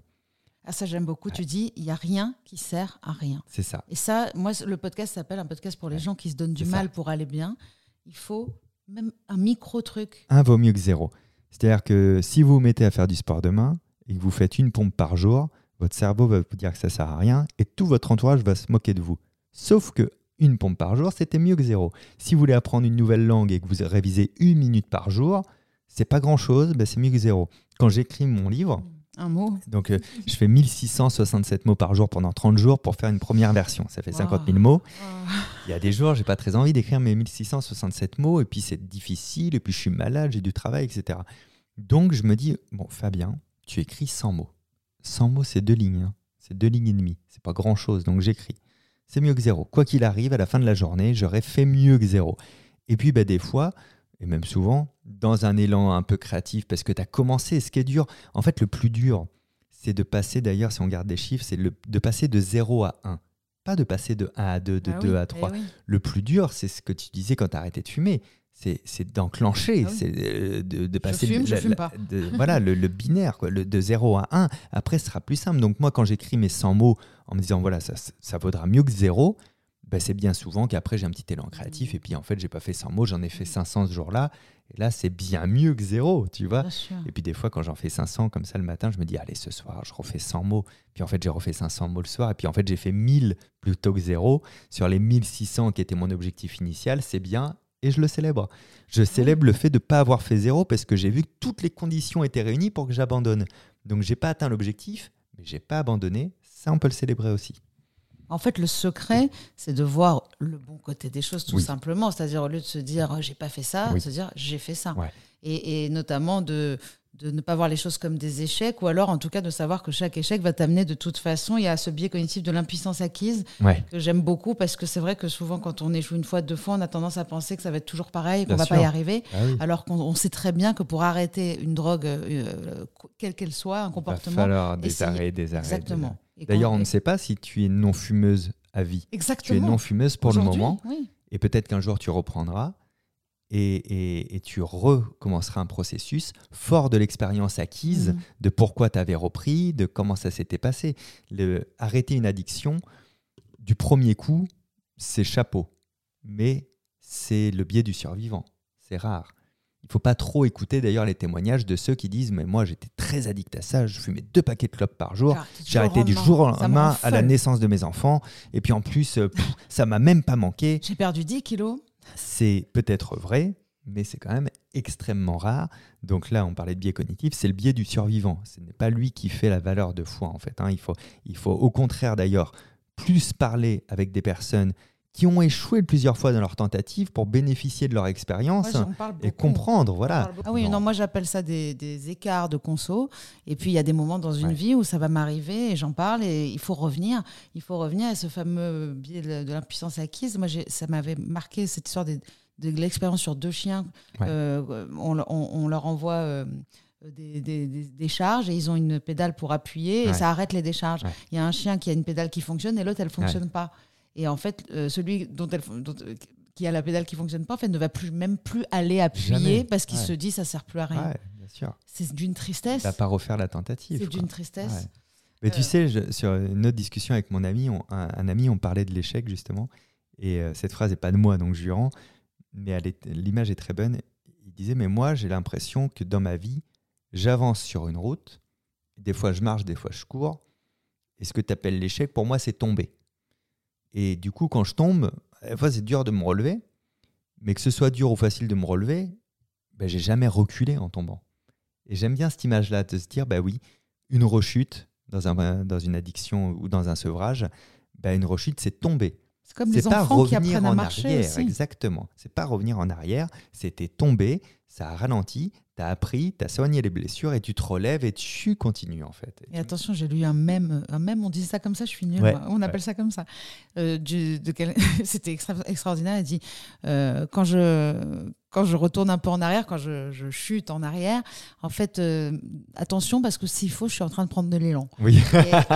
Ah, ça, j'aime beaucoup. Tu dis, il n'y a rien qui sert à rien. C'est ça. Et ça, moi, le podcast s'appelle un podcast pour les gens qui se donnent du ça. mal pour aller bien. Il faut même un micro-truc. 1 vaut mieux que 0. C'est-à-dire que si vous vous mettez à faire du sport demain et que vous faites une pompe par jour, votre cerveau va vous dire que ça sert à rien et tout votre entourage va se moquer de vous. Sauf que une pompe par jour, c'était mieux que zéro. Si vous voulez apprendre une nouvelle langue et que vous révisez une minute par jour, c'est pas grand-chose, ben c'est mieux que zéro. Quand j'écris mon livre, Un mot. donc euh, je fais 1667 mots par jour pendant 30 jours pour faire une première version. Ça fait Wow. 50 000 mots. Il y a des jours, j'ai pas très envie d'écrire mes 1667 mots, et puis c'est difficile, et puis je suis malade, j'ai du travail, etc. Donc je me dis, bon, Fabien, tu écris 100 mots. 100 mots, c'est deux lignes. hein. C'est deux lignes et demie. C'est pas grand chose, donc j'écris. C'est mieux que zéro. Quoi qu'il arrive, à la fin de la journée, j'aurais fait mieux que zéro. Et puis, bah, des fois, et même souvent, dans un élan un peu créatif, parce que tu as commencé, ce qui est dur, en fait, le plus dur, c'est de passer, d'ailleurs, si on garde des chiffres, c'est de passer de 0 à 1. Pas de passer de 1 à 2, de Ah 2 oui, à eh 3. oui. Le plus dur, c'est ce que tu disais quand tu arrêté de fumer. C'est, d'enclencher, Ah oui. c'est euh, de, de passer fume, je fume la- de- voilà, le, le binaire, quoi, le, de 0 à 1. Après, ce sera plus simple. Donc, moi, quand j'écris mes 100 mots en me disant, voilà, ça, ça vaudra mieux que 0, ben, c'est bien souvent qu'après, j'ai un petit élan créatif. Et puis, en fait, j'ai pas fait 100 mots, j'en ai fait 500 ce jour-là. Et là, c'est bien mieux que 0, tu vois. Et puis des fois, quand j'en fais 500 comme ça le matin, je me dis, allez, ce soir, je refais 100 mots. Puis en fait, j'ai refait 500 mots le soir. Et puis en fait, j'ai fait 1000 plutôt que 0. Sur les 1600 qui était mon objectif initial, c'est bien. Et je le célèbre. Je célèbre le fait de ne pas avoir fait 0 parce que j'ai vu que toutes les conditions étaient réunies pour que j'abandonne. Donc, j'ai pas atteint l'objectif, mais j'ai pas abandonné. Ça, on peut le célébrer aussi. En fait, le secret, c'est de voir le bon côté des choses, tout Oui. simplement. C'est-à-dire, au lieu de se dire, j'ai pas fait ça, Oui. se dire, j'ai fait ça. Ouais. Et, et notamment de, de ne pas voir les choses comme des échecs, ou alors, en tout cas, de savoir que chaque échec va t'amener de toute façon. Il y a ce biais cognitif de l'impuissance acquise Ouais. que j'aime beaucoup parce que c'est vrai que souvent, quand on échoue une fois, deux fois, on a tendance à penser que ça va être toujours pareil, qu'on va pas y arriver. Ah oui. Alors qu'on on sait très bien que pour arrêter une drogue, euh, quelle qu'elle soit, un Il va comportement. falloir des essayer- arrêts, des arrêts. Exactement. D'ailleurs, on ne sait pas si tu es non-fumeuse à vie. Tu es Exactement. non-fumeuse pour le moment. Oui. Et peut-être qu'un jour tu reprendras et, et- et tu recommenceras un processus fort de l'expérience acquise, Mhm. de pourquoi tu avais repris, de comment ça s'était passé. Le, arrêter une addiction, du premier coup, c'est chapeau. Mais c'est le biais du survivant. C'est rare. Il faut pas trop écouter d'ailleurs les témoignages de ceux qui disent Mais moi j'étais très addict à ça, je fumais deux paquets de clopes par jour. J'ai arrêté du jour au lendemain à la naissance de mes enfants. Et puis en plus, euh, pff, ça m'a même pas manqué. J'ai perdu 10 kilos. C'est peut-être vrai, mais c'est quand même extrêmement rare. Donc là, on parlait de biais cognitif, c'est le biais du survivant. Ce n'est pas lui qui fait la valeur de foi, en fait. hein. Il, faut, il faut au contraire, d'ailleurs, plus parler avec des personnes qui ont échoué plusieurs fois dans leur tentative pour bénéficier de leur expérience et comprendre. Voilà. Ah oui, non, moi j'appelle ça des, des écarts de conso. Et puis il y a des moments dans une Ouais. vie où ça va m'arriver et j'en parle et il faut revenir. Il faut revenir à ce fameux biais de, de l'impuissance acquise. Moi, ça m'avait marqué cette histoire des- de, l'expérience sur deux chiens. Ouais. Euh, on, on- on leur envoie. euh, des, des- des- des charges et ils ont une pédale pour appuyer et Ouais. ça arrête les décharges. Ouais. Il y a un chien qui a une pédale qui fonctionne et l'autre elle fonctionne pas. Et en fait, euh, celui dont elle, dont- qui a la pédale qui fonctionne pas, en fait, ne va plus, même plus aller appuyer Jamais. parce qu'il Ouais. se dit ça sert plus à rien. Ouais, bien sûr. C'est d'une tristesse. T'as pas refaire la tentative. C'est d'une tristesse. Ouais. Mais tu Euh. sais, je- sur une autre discussion avec mon ami, on- un, un ami, on parlait de l'échec justement. Et euh, cette phrase n'est pas de moi, donc je lui rends. Mais l'image est très bonne. Il disait Mais moi, j'ai l'impression que dans ma vie, j'avance sur une route. Des fois, je marche, des fois, je cours. Et ce que tu appelles l'échec, pour moi, c'est tomber. Et du coup, quand je tombe, des fois, c'est dur de me relever. Mais que ce soit dur ou facile de me relever, ben, j'ai jamais reculé en tombant. Et j'aime bien cette image-là, de se dire, bah oui, une rechute dans, un, dans une addiction ou dans un sevrage, bah une rechute, c'est tomber. C'est comme pas enfants qui apprennent à en marcher arrière, aussi. exactement. C'est pas revenir en arrière, c'était tomber, ça a ralenti, t'as appris, t'as soigné les blessures et tu te relèves et tu continues en fait. Et attention, j'ai lu un mème, un mème, on dit ça comme ça, je suis nulle, Ouais, on appelle ça comme ça. Euh, quel- C'était extra- extraordinaire, elle dit, euh, quand, je, quand je retourne un peu en arrière, quand je, je chute en arrière, en fait, euh, attention, parce que s'il faut, je suis en train de prendre de l'élan. Oui.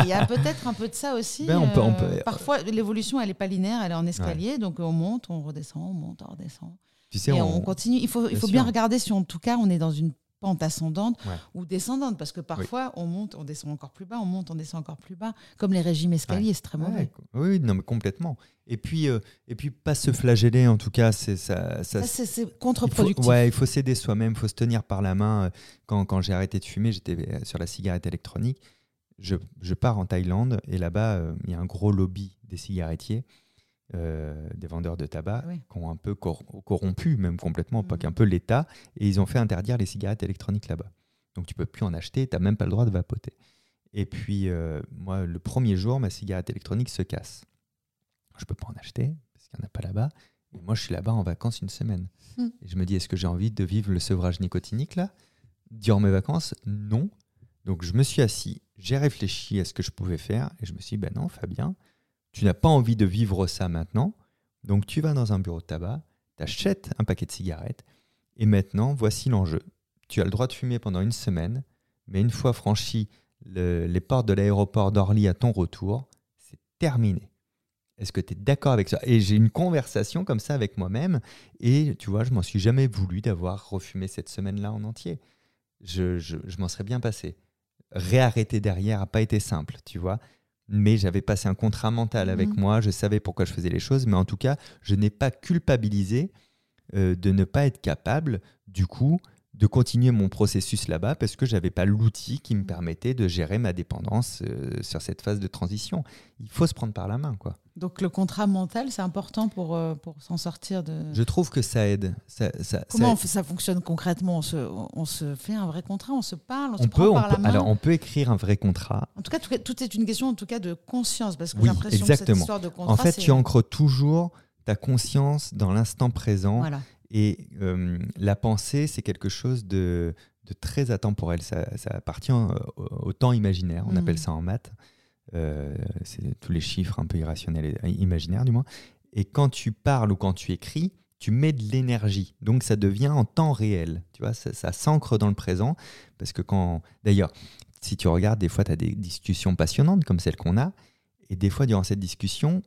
Il y a peut-être un peu de ça aussi. Ben, on peut- on peut- parfois, l'évolution, elle n'est pas linéaire, elle est en escalier, donc on monte, on redescend, on monte, on redescend. Tu sais, et on- on, continue. Il faut, il Bien faut bien sûr. regarder si en tout cas on est dans une pente ascendante Ouais. ou descendante, parce que parfois on monte, on descend encore plus bas, on monte, on descend encore plus bas, comme les régimes escaliers, c'est très Ouais, mauvais. oui, non, mais complètement. Et puis, euh, et puis pas se flageller, en tout cas, c'est ça. ça Ça, c'est- contre-productif. ouais, il faut s'aider soi-même, il faut se tenir par la main. Euh, Quand, quand j'ai arrêté de fumer, j'étais euh, sur la cigarette électronique. Je, je pars en Thaïlande et là-bas, euh, il y a un gros lobby des cigarettiers, euh, des vendeurs de tabac, Oui. qui ont un peu cor- corrompu, même complètement, pas Mhm. qu'un peu l'État, et ils ont fait interdire les cigarettes électroniques là-bas. Donc tu peux plus en acheter, tu n'as même pas le droit de vapoter. Et puis, euh, moi, le premier jour, ma cigarette électronique se casse. Je peux pas en acheter, parce qu'il n'y en a pas là-bas. Et moi, je suis là-bas en vacances une semaine. Hmm. Et je me dis, est-ce que j'ai envie de vivre le sevrage nicotinique là? Durant mes vacances Non. Donc je me suis assis, j'ai réfléchi à ce que je pouvais faire, et je me suis dit, ben non, Fabien, tu n'as pas envie de vivre ça maintenant. Donc tu vas dans un bureau de tabac, tu achètes un paquet de cigarettes, et maintenant, voici l'enjeu. Tu as le droit de fumer pendant une semaine, mais une fois franchi le- les portes de l'aéroport d'Orly à ton retour, c'est terminé. Est-ce que tu es d'accord avec ça? Et j'ai une conversation comme ça avec moi-même, et tu vois, je m'en suis jamais voulu d'avoir refumé cette semaine-là en entier. Je, je- je m'en serais bien passé. Réarrêter derrière n'a pas été simple, tu vois. Mais j'avais passé un contrat mental avec Mhm. moi, je savais pourquoi je faisais les choses, mais en tout cas, je n'ai pas culpabilisé euh, de ne pas être capable, du coup, de continuer mon processus là-bas parce que j'avais pas l'outil qui me permettait de gérer ma dépendance euh, sur cette phase de transition. Il faut se prendre par la main, quoi. Donc le contrat mental, c'est important pour, euh, pour s'en sortir de... Je trouve que ça aide. Ça, ça- Comment ça- fonctionne concrètement? On se, on se fait un vrai contrat, on se parle, on, se prend peut, on par la peut- main? alors on peut écrire un vrai contrat. En tout cas, tout, tout est une question en tout cas de conscience, parce que Oui, j'ai l'impression que cette histoire de contrat, En fait, tu ancres toujours ta conscience dans l'instant présent Voilà. et euh, la pensée, c'est quelque chose de, de très intemporel. Ça, ça appartient euh, au, au temps imaginaire. On appelle ça en maths. Euh, c'est tous les chiffres un peu irrationnels et imaginaires du moins. Et quand tu parles ou quand tu écris, tu mets de l'énergie. Donc ça devient en temps réel. Tu vois, ça, ça s'ancre dans le présent. Parce que quand. D'ailleurs, si tu regardes, des fois, tu as des discussions passionnantes comme celle qu'on a. Et des fois, durant cette discussion,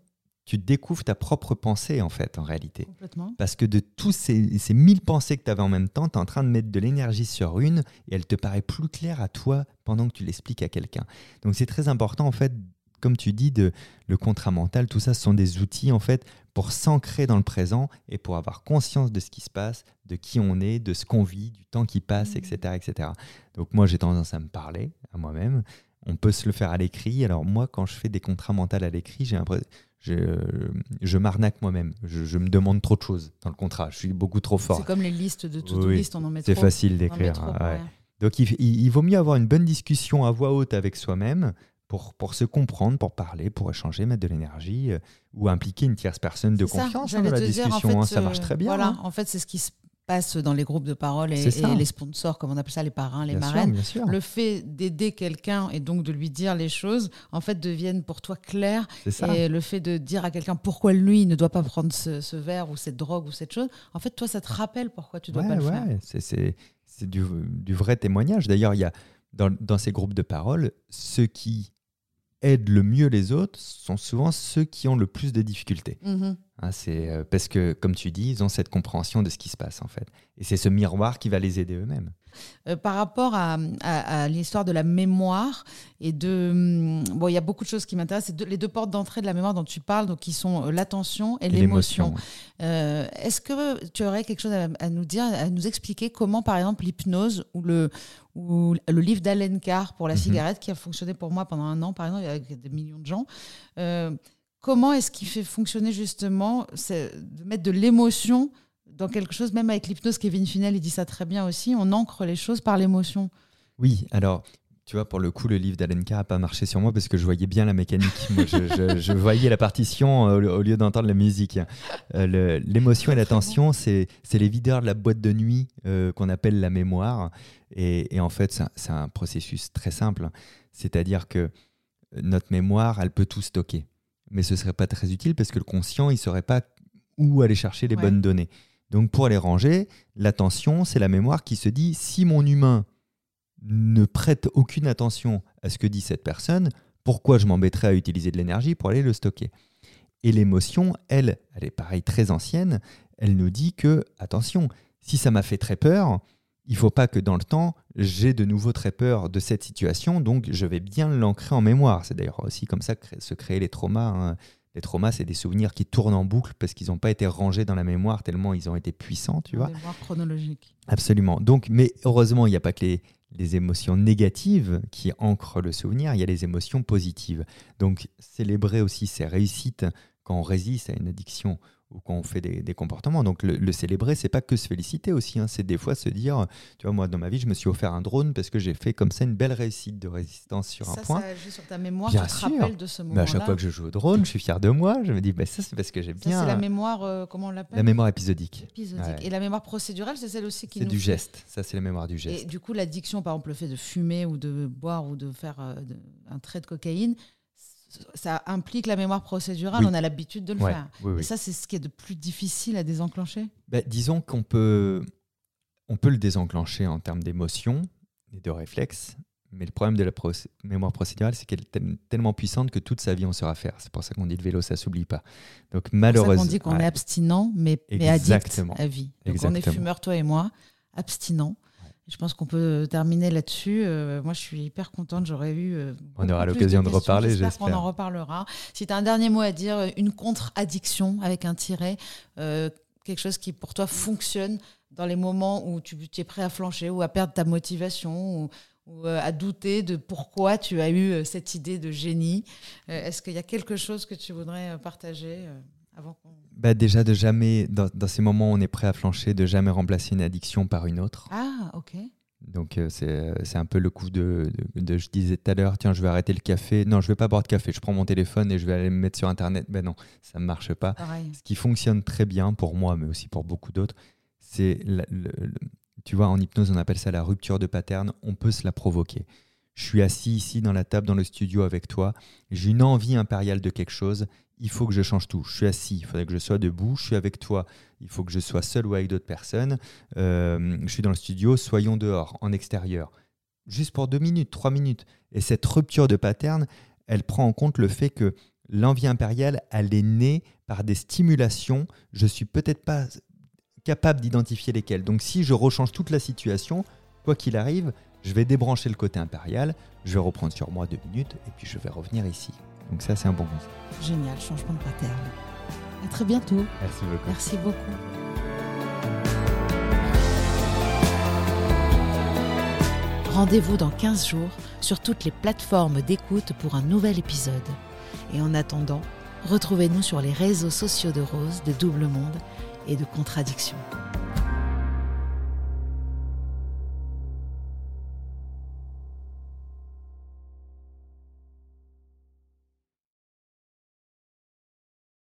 tu découvres ta propre pensée, en fait, en réalité. Complètement. Parce que de tous ces, ces mille pensées que tu avais en même temps, tu es en train de mettre de l'énergie sur une et elle te paraît plus claire à toi pendant que tu l'expliques à quelqu'un. Donc c'est très important, en fait, comme tu dis, de, le contrat mental, tout ça, ce sont des outils, en fait, pour s'ancrer dans le présent et pour avoir conscience de ce qui se passe, de qui on est, de ce qu'on vit, du temps qui passe, etc., etc. Donc moi, j'ai tendance à me parler à moi-même. On peut se le faire à l'écrit. Alors moi, quand je fais des contrats mentaux à l'écrit, j'ai l'impression je, je m'arnaque moi-même. Je, je me demande trop de choses dans le contrat. Je suis beaucoup trop fort. C'est comme les listes de to-do Oui, list, on en met C'est trop. facile en met d'écrire. trop, ouais. ouais. Donc il, il- il vaut mieux avoir une bonne discussion à voix haute avec soi-même pour, pour se comprendre, pour parler, pour échanger, mettre de l'énergie euh, ou impliquer une tierce personne de C'est confiance hein, dans la te dire, en discussion. fait, hein, ça euh, marche très bien. Voilà, hein. en fait, c'est ce qui se passe dans les groupes de parole et, les sponsors, comme on appelle ça, les parrains, les Bien marraines. sûr. Le fait d'aider quelqu'un et donc de lui dire les choses, en fait, deviennent pour toi claires. Et le fait de dire à quelqu'un pourquoi lui ne doit pas prendre ce, ce verre ou cette drogue ou cette chose, en fait, toi, ça te rappelle pourquoi tu dois Ouais, pas le ouais, faire. c'est- c'est c'est du, du vrai témoignage. D'ailleurs, il y a dans, dans ces groupes de parole, ceux qui aident le mieux les autres sont souvent ceux qui ont le plus de difficultés. Mhm. Hein, c'est euh, parce que, comme tu dis, ils ont cette compréhension de ce qui se passe en fait. Et c'est ce miroir qui va les aider eux-mêmes. Euh, par rapport à, à- à l'histoire de la mémoire et de hum, bon, il y a beaucoup de choses qui m'intéressent. Les deux portes d'entrée de la mémoire dont tu parles, donc qui sont euh, l'attention et, Et l'émotion. l'émotion, Euh, Est-ce que tu aurais quelque chose à, à nous dire, à nous expliquer comment, par exemple, l'hypnose ou le ou le livre d'Alen Carr pour la Mhm. cigarette qui a fonctionné pour moi pendant un an, par exemple, avec des millions de gens. euh, comment est-ce qu'il fait fonctionner justement de mettre de l'émotion dans quelque chose, même avec l'hypnose, Kevin Finel, il dit ça très bien aussi, on ancre les choses par l'émotion. Oui, alors, tu vois, pour le coup, le livre d'Alan Carr n'a pas marché sur moi parce que je voyais bien la mécanique. Moi, je, je- je voyais la partition euh, au, lieu d'entendre la musique. Euh, L'émotion et l'attention, c'est les videurs de la boîte de nuit euh, qu'on appelle la mémoire. Et, et en fait, c'est un- processus très simple. C'est-à-dire que notre mémoire, elle peut tout stocker. Mais ce serait pas très utile parce que le conscient, il saurait pas où aller chercher les Ouais. bonnes données. Donc pour les ranger, l'attention, c'est la mémoire qui se dit si mon humain ne prête aucune attention à ce que dit cette personne, pourquoi je m'embêterais à utiliser de l'énergie pour aller le stocker? Et l'émotion, elle, elle est pareil très ancienne, elle nous dit que, attention, si ça m'a fait très peur, il faut pas que dans le temps, j'ai de nouveau très peur de cette situation, donc je vais bien l'ancrer en mémoire. C'est d'ailleurs aussi comme ça que se créent les traumas. hein. Les traumas, c'est des souvenirs qui tournent en boucle parce qu'ils n'ont pas été rangés dans la mémoire tellement ils ont été puissants, tu vois. Mémoire chronologique. Absolument. Donc, mais heureusement, il n'y a pas que les, les émotions négatives qui ancrent le souvenir, il y a les émotions positives. Donc, célébrer aussi ses réussites quand on résiste à une addiction ou quand on fait des, des comportements. Donc, le, le célébrer, c'est pas que se féliciter aussi. hein. C'est des fois se dire, tu vois, moi, dans ma vie, je me suis offert un drone parce que j'ai fait comme ça une belle réussite de résistance sur ça, un point. ça agit sur ta mémoire, Bien tu te sûr. rappelles de ce Mais moment-là. à chaque fois que je joue au drone, je suis fier de moi. Je me dis, bah, ça, c'est parce que j'ai bien c'est la mémoire, euh, comment on l'appelle? La mémoire épisodique. Épisodique. Ouais. Et la mémoire procédurale, c'est celle aussi qui C'est nous du geste. Ça, c'est la mémoire du Et geste. du coup, l'addiction, par exemple, le fait de fumer ou de boire ou de faire euh, un trait de cocaïne, ça implique la mémoire procédurale. Oui. On a l'habitude de le Ouais, faire. oui, oui. Et ça, c'est ce qui est de plus difficile à désenclencher? Ben, disons qu'on peut, on peut le désenclencher en termes d'émotions et de réflexes, mais le problème de la mémoire procédurale, c'est qu'elle est tel- tellement puissante que toute sa vie, on saura faire. C'est pour ça qu'on dit le vélo, ça s'oublie pas. Donc malheureusement, qu'on dit qu'on ouais. est abstinent, mais, mais addict à vie. Donc on est fumeur, toi et moi, abstinent. Je pense qu'on peut terminer là-dessus. Euh, moi, je suis hyper contente. J'aurais eu. euh, On aura l'occasion de reparler, J'espère qu'on en reparlera. Si tu as un dernier mot à dire, euh, une contre-addiction avec un tiret, euh, quelque chose qui pour toi fonctionne dans les moments où tu, tu es prêt à flancher ou à perdre ta motivation ou, ou, euh, à douter de pourquoi tu as eu euh, cette idée de génie. Euh, Est-ce qu'il y a quelque chose que tu voudrais euh, partager euh, avant qu'on. Bah, déjà de jamais, dans, dans ces moments où on est prêt à flancher, de jamais remplacer une addiction par une autre. Ah, ok. Donc euh, c'est c'est un peu le coup de, de- de- je disais tout à l'heure, tiens, je vais arrêter le café. Non, je vais pas boire de café. Je prends mon téléphone et je vais aller me mettre sur Internet. Ben non, ça ne marche pas. Pareil. Ce qui fonctionne très bien pour moi, mais aussi pour beaucoup d'autres, c'est, tu vois, en hypnose, on appelle ça la rupture de pattern. On peut se la provoquer. Je suis assis ici dans la table, dans le studio avec toi. J'ai une envie impériale de quelque chose. Il faut que je change tout. Je suis assis. Il faudrait que je sois debout. Je suis avec toi. Il faut que je sois seul ou avec d'autres personnes. Euh, je suis dans le studio. Soyons dehors, en extérieur. Juste pour deux minutes, trois minutes. Et cette rupture de pattern, elle prend en compte le fait que l'envie impériale, elle est née par des stimulations. Je suis peut-être pas capable d'identifier lesquelles. Donc si je rechange toute la situation, quoi qu'il arrive, je vais débrancher le côté impérial, je vais reprendre sur moi deux minutes et puis je vais revenir ici. Donc ça, c'est un bon conseil. Génial, changement de pattern. À très bientôt. Merci beaucoup. Merci beaucoup. Rendez-vous dans 15 jours sur toutes les plateformes d'écoute pour un nouvel épisode. Et en attendant, retrouvez-nous sur les réseaux sociaux de Rose, de Double Monde et de Contradiction.